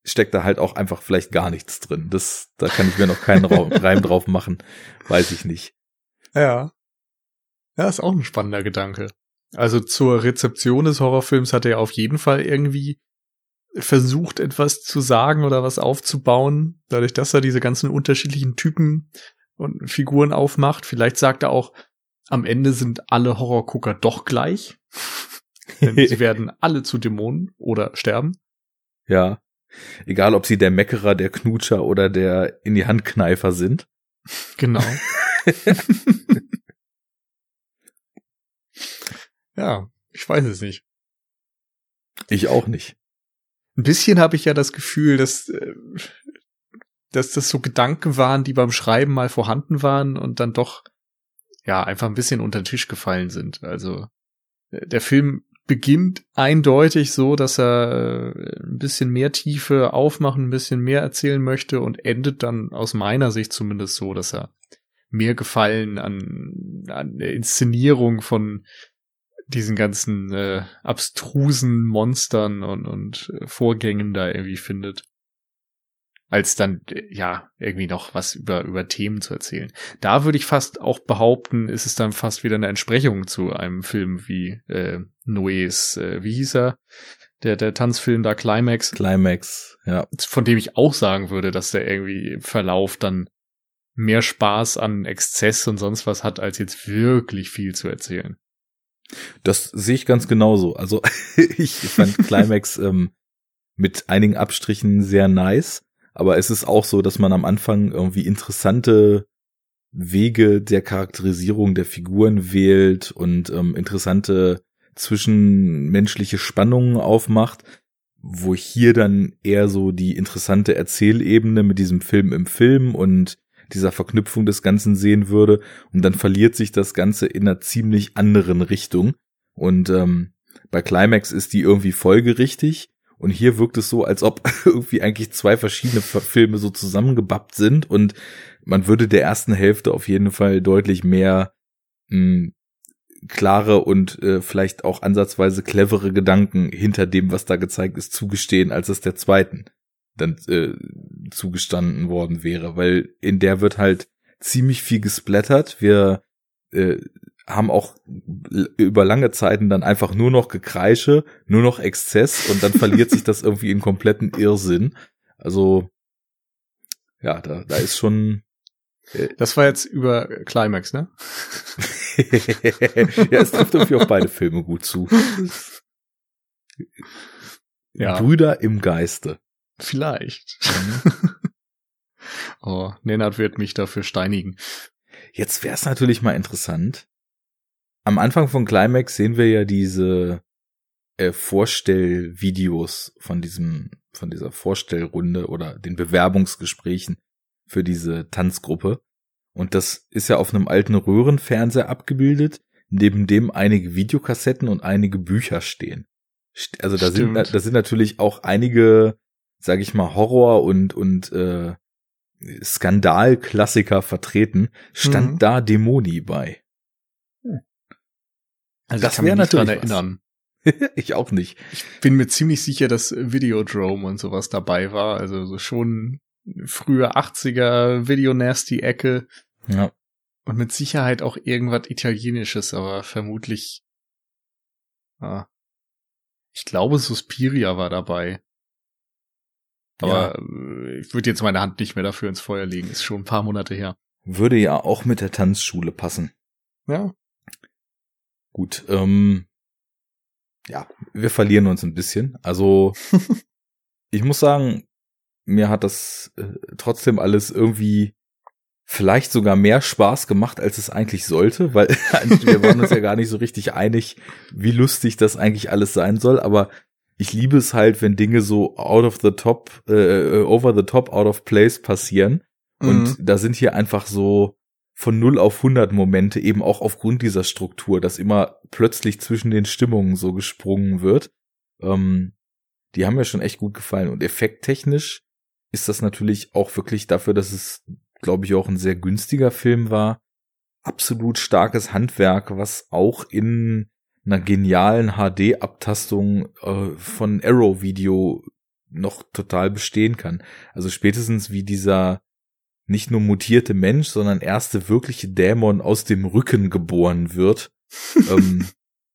steckt da halt auch einfach vielleicht gar nichts drin. Das, da kann ich mir noch keinen Reim drauf machen, weiß ich nicht. Ja. Ja, ist auch ein spannender Gedanke. Also zur Rezeption des Horrorfilms hat er auf jeden Fall irgendwie versucht, etwas zu sagen oder was aufzubauen, dadurch, dass er diese ganzen unterschiedlichen Typen und Figuren aufmacht. Vielleicht sagt er auch, am Ende sind alle Horrorgucker doch gleich. Denn sie werden alle zu Dämonen oder sterben. Ja. Egal, ob sie der Meckerer, der Knutscher oder der in die Handkneifer sind. Genau. ja, ich weiß es nicht. Ich auch nicht ein bisschen habe ich ja das Gefühl, dass, äh, dass das so Gedanken waren, die beim Schreiben mal vorhanden waren und dann doch ja einfach ein bisschen unter den Tisch gefallen sind. Also äh, der Film beginnt eindeutig so, dass er äh, ein bisschen mehr Tiefe aufmachen, ein bisschen mehr erzählen möchte und endet dann aus meiner Sicht zumindest so, dass er mehr Gefallen an, an der Inszenierung von diesen ganzen äh, abstrusen Monstern und, und äh, Vorgängen da irgendwie findet. Als dann, äh, ja, irgendwie noch was über, über Themen zu erzählen. Da würde ich fast auch behaupten, ist es dann fast wieder eine Entsprechung zu einem Film wie äh, Noés, äh, wie hieß er? Der, der Tanzfilm da Climax. Climax, ja. Von dem ich auch sagen würde, dass der irgendwie im Verlauf dann mehr Spaß an Exzess und sonst was hat, als jetzt wirklich viel zu erzählen. Das sehe ich ganz genauso. Also ich fand Climax ähm, mit einigen Abstrichen sehr nice, aber es ist auch so, dass man am Anfang irgendwie interessante Wege der Charakterisierung der Figuren wählt und ähm, interessante zwischenmenschliche Spannungen aufmacht, wo hier dann eher so die interessante Erzählebene mit diesem Film im Film und dieser Verknüpfung des Ganzen sehen würde. Und dann verliert sich das Ganze in einer ziemlich anderen Richtung. Und ähm, bei Climax ist die irgendwie folgerichtig. Und hier wirkt es so, als ob irgendwie eigentlich zwei verschiedene Filme so zusammengebappt sind und man würde der ersten Hälfte auf jeden Fall deutlich mehr mh, klare und äh, vielleicht auch ansatzweise clevere Gedanken hinter dem, was da gezeigt ist, zugestehen, als es der zweiten dann äh, zugestanden worden wäre, weil in der wird halt ziemlich viel gesplattert. Wir äh, haben auch über lange Zeiten dann einfach nur noch Gekreische, nur noch Exzess und dann verliert sich das irgendwie in kompletten Irrsinn. Also ja, da, da ist schon. Äh, das war jetzt über Climax, ne? ja, es trifft irgendwie auf beide Filme gut zu. Ja. Brüder im Geiste. Vielleicht. Mhm. oh, Nenad wird mich dafür steinigen. Jetzt wäre es natürlich mal interessant. Am Anfang von Climax sehen wir ja diese äh, Vorstellvideos von diesem, von dieser Vorstellrunde oder den Bewerbungsgesprächen für diese Tanzgruppe. Und das ist ja auf einem alten Röhrenfernseher abgebildet, neben dem einige Videokassetten und einige Bücher stehen. Also da Stimmt. sind, da sind natürlich auch einige, sag ich mal, Horror und, und äh, Skandalklassiker vertreten. Stand mhm. da Dämoni bei. Hm. Also das wäre natürlich dran erinnern. ich auch nicht. Ich bin mir ziemlich sicher, dass Videodrome und sowas dabei war. Also so schon frühe 80er Video-Nasty-Ecke. Ja. Und mit Sicherheit auch irgendwas Italienisches, aber vermutlich. Ah, ich glaube, Suspiria war dabei. Aber ja. Äh, ich würde jetzt meine Hand nicht mehr dafür ins Feuer legen. Ist schon ein paar Monate her. Würde ja auch mit der Tanzschule passen. Ja. Gut, ähm, ja, wir verlieren uns ein bisschen. Also, ich muss sagen, mir hat das äh, trotzdem alles irgendwie vielleicht sogar mehr Spaß gemacht, als es eigentlich sollte, weil wir waren uns ja gar nicht so richtig einig, wie lustig das eigentlich alles sein soll, aber ich liebe es halt, wenn Dinge so out of the top, äh, äh over the top, out of place passieren. Und mhm. da sind hier einfach so von 0 auf 100 Momente, eben auch aufgrund dieser Struktur, dass immer plötzlich zwischen den Stimmungen so gesprungen wird. Ähm, die haben mir schon echt gut gefallen. Und effekttechnisch ist das natürlich auch wirklich dafür, dass es, glaube ich, auch ein sehr günstiger Film war. Absolut starkes Handwerk, was auch in einer genialen HD-Abtastung äh, von Arrow Video noch total bestehen kann. Also spätestens wie dieser nicht nur mutierte Mensch, sondern erste wirkliche Dämon aus dem Rücken geboren wird, ähm,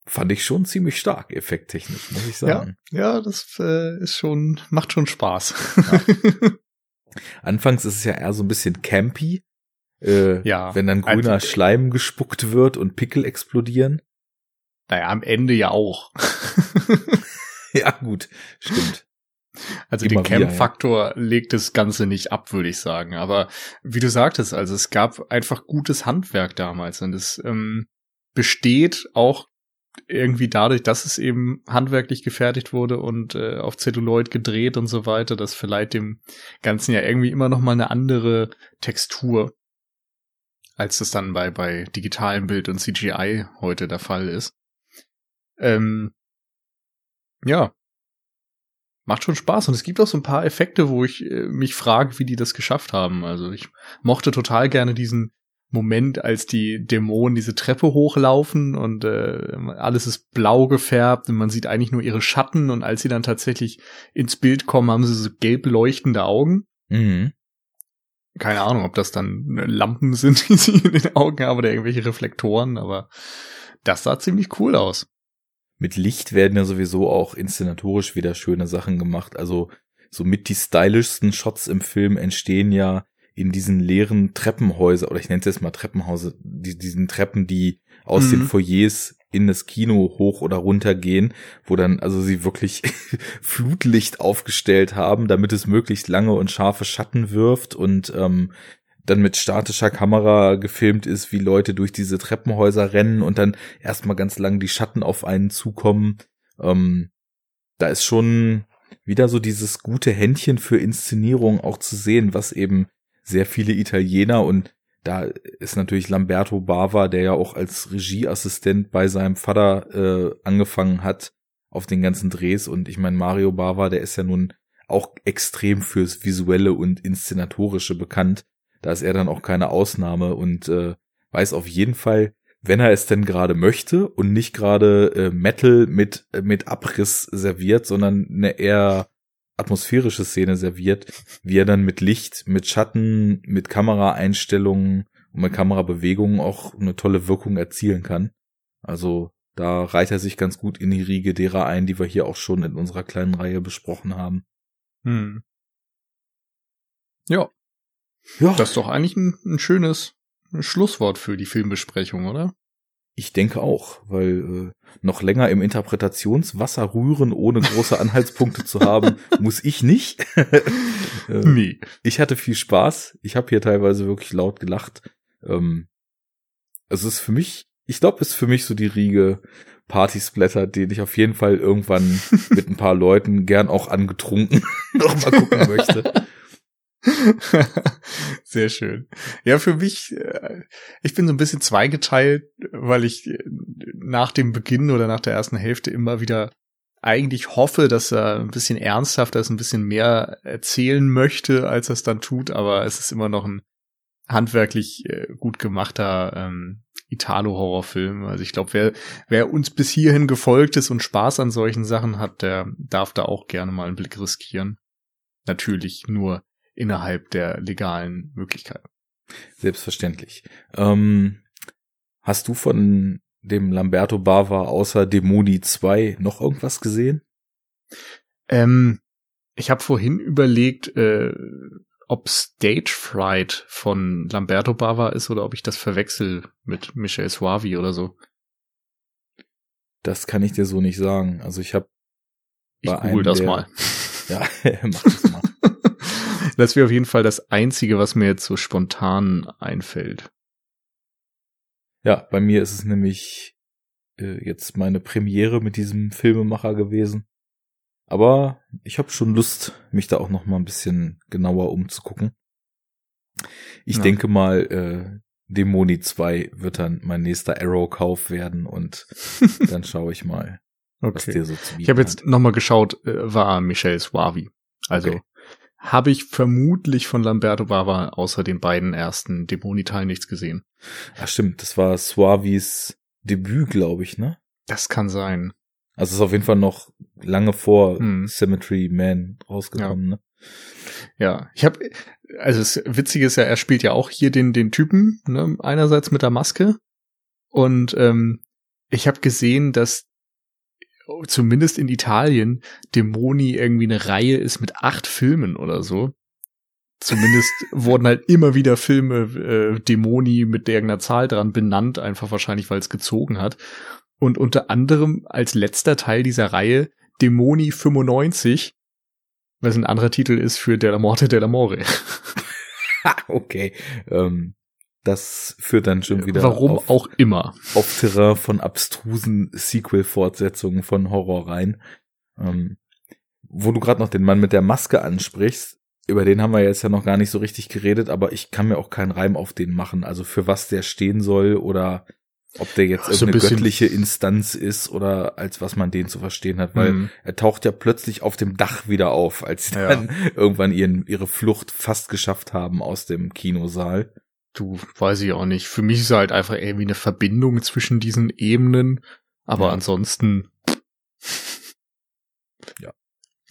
fand ich schon ziemlich stark, effekttechnisch, muss ich sagen. Ja, ja das äh, ist schon, macht schon Spaß. Ja. Anfangs ist es ja eher so ein bisschen campy, äh, ja, wenn dann grüner Schleim gespuckt wird und Pickel explodieren. Naja, am Ende ja auch. ja, gut, stimmt. Also Immer den Camp-Faktor ja. legt das Ganze nicht ab, würde ich sagen. Aber wie du sagtest, also es gab einfach gutes Handwerk damals und es ähm, besteht auch irgendwie dadurch, dass es eben handwerklich gefertigt wurde und äh, auf Zelluloid gedreht und so weiter, das verleiht dem Ganzen ja irgendwie immer noch mal eine andere Textur, als das dann bei bei digitalem Bild und CGI heute der Fall ist. Ähm, ja, macht schon Spaß und es gibt auch so ein paar Effekte, wo ich äh, mich frage, wie die das geschafft haben. Also ich mochte total gerne diesen Moment, als die Dämonen diese Treppe hochlaufen und äh, alles ist blau gefärbt und man sieht eigentlich nur ihre Schatten und als sie dann tatsächlich ins Bild kommen, haben sie so gelb leuchtende Augen. Mhm. Keine Ahnung, ob das dann Lampen sind, die sie in den Augen haben oder irgendwelche Reflektoren, aber das sah ziemlich cool aus mit Licht werden ja sowieso auch inszenatorisch wieder schöne Sachen gemacht. Also so mit die stylischsten Shots im Film entstehen ja in diesen leeren Treppenhäusern, oder ich nenne es jetzt mal Treppenhäuser, die, diesen Treppen, die aus mhm. den Foyers in das Kino hoch oder runter gehen, wo dann also sie wirklich Flutlicht aufgestellt haben, damit es möglichst lange und scharfe Schatten wirft und ähm, dann mit statischer Kamera gefilmt ist, wie Leute durch diese Treppenhäuser rennen und dann erstmal ganz lang die Schatten auf einen zukommen. Ähm, da ist schon wieder so dieses gute Händchen für Inszenierung auch zu sehen, was eben sehr viele Italiener und da ist natürlich Lamberto Bava, der ja auch als Regieassistent bei seinem Vater äh, angefangen hat auf den ganzen Drehs und ich meine Mario Bava, der ist ja nun auch extrem fürs visuelle und inszenatorische bekannt da ist er dann auch keine Ausnahme und äh, weiß auf jeden Fall, wenn er es denn gerade möchte und nicht gerade äh, Metal mit, äh, mit Abriss serviert, sondern eine eher atmosphärische Szene serviert, wie er dann mit Licht, mit Schatten, mit Kameraeinstellungen und mit Kamerabewegungen auch eine tolle Wirkung erzielen kann. Also da reiht er sich ganz gut in die Riege derer ein, die wir hier auch schon in unserer kleinen Reihe besprochen haben. Hm. Ja. Ja. Das ist doch eigentlich ein, ein schönes Schlusswort für die Filmbesprechung, oder? Ich denke auch, weil äh, noch länger im Interpretationswasser rühren, ohne große Anhaltspunkte zu haben, muss ich nicht. äh, nee. Ich hatte viel Spaß. Ich habe hier teilweise wirklich laut gelacht. Ähm, es ist für mich, ich glaube, es ist für mich so die Riege Partysplatter, den ich auf jeden Fall irgendwann mit ein paar Leuten gern auch angetrunken noch mal gucken möchte. Sehr schön. Ja, für mich, äh, ich bin so ein bisschen zweigeteilt, weil ich äh, nach dem Beginn oder nach der ersten Hälfte immer wieder eigentlich hoffe, dass er ein bisschen ernsthafter ist, ein bisschen mehr erzählen möchte, als er es dann tut, aber es ist immer noch ein handwerklich äh, gut gemachter ähm, Italo-Horrorfilm. Also ich glaube, wer, wer uns bis hierhin gefolgt ist und Spaß an solchen Sachen hat, der darf da auch gerne mal einen Blick riskieren. Natürlich nur innerhalb der legalen Möglichkeiten. Selbstverständlich. Ähm, hast du von dem Lamberto Bava außer Demoni 2 noch irgendwas gesehen? Ähm, ich habe vorhin überlegt, äh, ob Stage Fright von Lamberto Bava ist oder ob ich das verwechsel mit Michel Suavi oder so. Das kann ich dir so nicht sagen. Also ich habe ich google das mal. Ja, mach das mal. Das wäre auf jeden Fall das Einzige, was mir jetzt so spontan einfällt. Ja, bei mir ist es nämlich äh, jetzt meine Premiere mit diesem Filmemacher gewesen. Aber ich habe schon Lust, mich da auch noch mal ein bisschen genauer umzugucken. Ich ja. denke mal, äh, Dämoni 2 wird dann mein nächster Arrow-Kauf werden und dann schaue ich mal, okay. was dir so zu Ich habe jetzt noch mal geschaut, äh, war Michel Suavi. Also okay habe ich vermutlich von Lamberto Bava außer den beiden ersten Dämoniteilen nichts gesehen. Ach stimmt, das war Suavis Debüt, glaube ich, ne? Das kann sein. Also ist auf jeden Fall noch lange vor hm. Cemetery Man rausgekommen, ja. ne? Ja, ich habe, also das Witzige ist ja, er spielt ja auch hier den den Typen, ne? einerseits mit der Maske und ähm, ich habe gesehen, dass zumindest in Italien Dämoni irgendwie eine Reihe ist mit acht Filmen oder so. Zumindest wurden halt immer wieder Filme äh, Dämoni mit irgendeiner Zahl dran benannt, einfach wahrscheinlich, weil es gezogen hat. Und unter anderem als letzter Teil dieser Reihe Dämoni 95, was ein anderer Titel ist für Della Morte della More. okay. Ähm, das führt dann schon wieder. Warum auf, auch immer. Auf Terrain von abstrusen Sequel-Fortsetzungen von Horror rein. Ähm, wo du gerade noch den Mann mit der Maske ansprichst, über den haben wir jetzt ja noch gar nicht so richtig geredet, aber ich kann mir auch keinen Reim auf den machen. Also für was der stehen soll oder ob der jetzt so irgendeine göttliche Instanz ist oder als was man den zu verstehen hat, weil mhm. er taucht ja plötzlich auf dem Dach wieder auf, als sie ja. dann irgendwann ihren, ihre Flucht fast geschafft haben aus dem Kinosaal. Du, weiß ich auch nicht. Für mich ist halt einfach irgendwie eine Verbindung zwischen diesen Ebenen. Aber ja. ansonsten. Ja.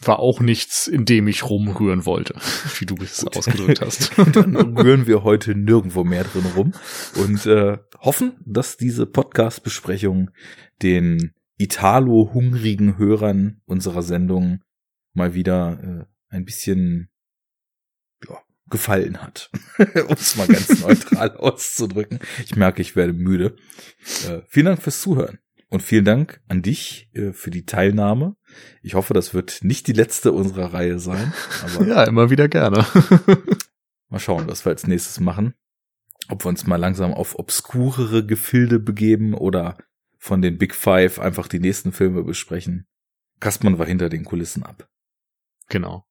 War auch nichts, in dem ich rumrühren wollte, wie du es ausgedrückt hast. Dann rühren wir heute nirgendwo mehr drin rum und äh, hoffen, dass diese Podcast-Besprechung den Italo-hungrigen Hörern unserer Sendung mal wieder äh, ein bisschen gefallen hat. um es mal ganz neutral auszudrücken. Ich merke, ich werde müde. Äh, vielen Dank fürs Zuhören. Und vielen Dank an dich äh, für die Teilnahme. Ich hoffe, das wird nicht die letzte unserer Reihe sein. Aber ja, immer wieder gerne. mal schauen, was wir als nächstes machen. Ob wir uns mal langsam auf obskurere Gefilde begeben oder von den Big Five einfach die nächsten Filme besprechen. Kastmann war hinter den Kulissen ab. Genau.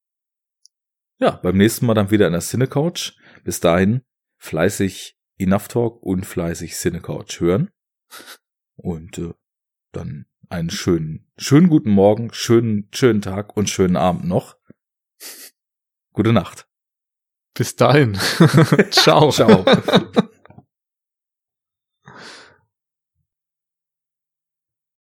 Ja, beim nächsten Mal dann wieder in der Cinecouch. Bis dahin fleißig Enough Talk und fleißig Cinecouch hören. Und äh, dann einen schönen, schönen guten Morgen, schönen, schönen Tag und schönen Abend noch. Gute Nacht. Bis dahin. Ciao. Ciao.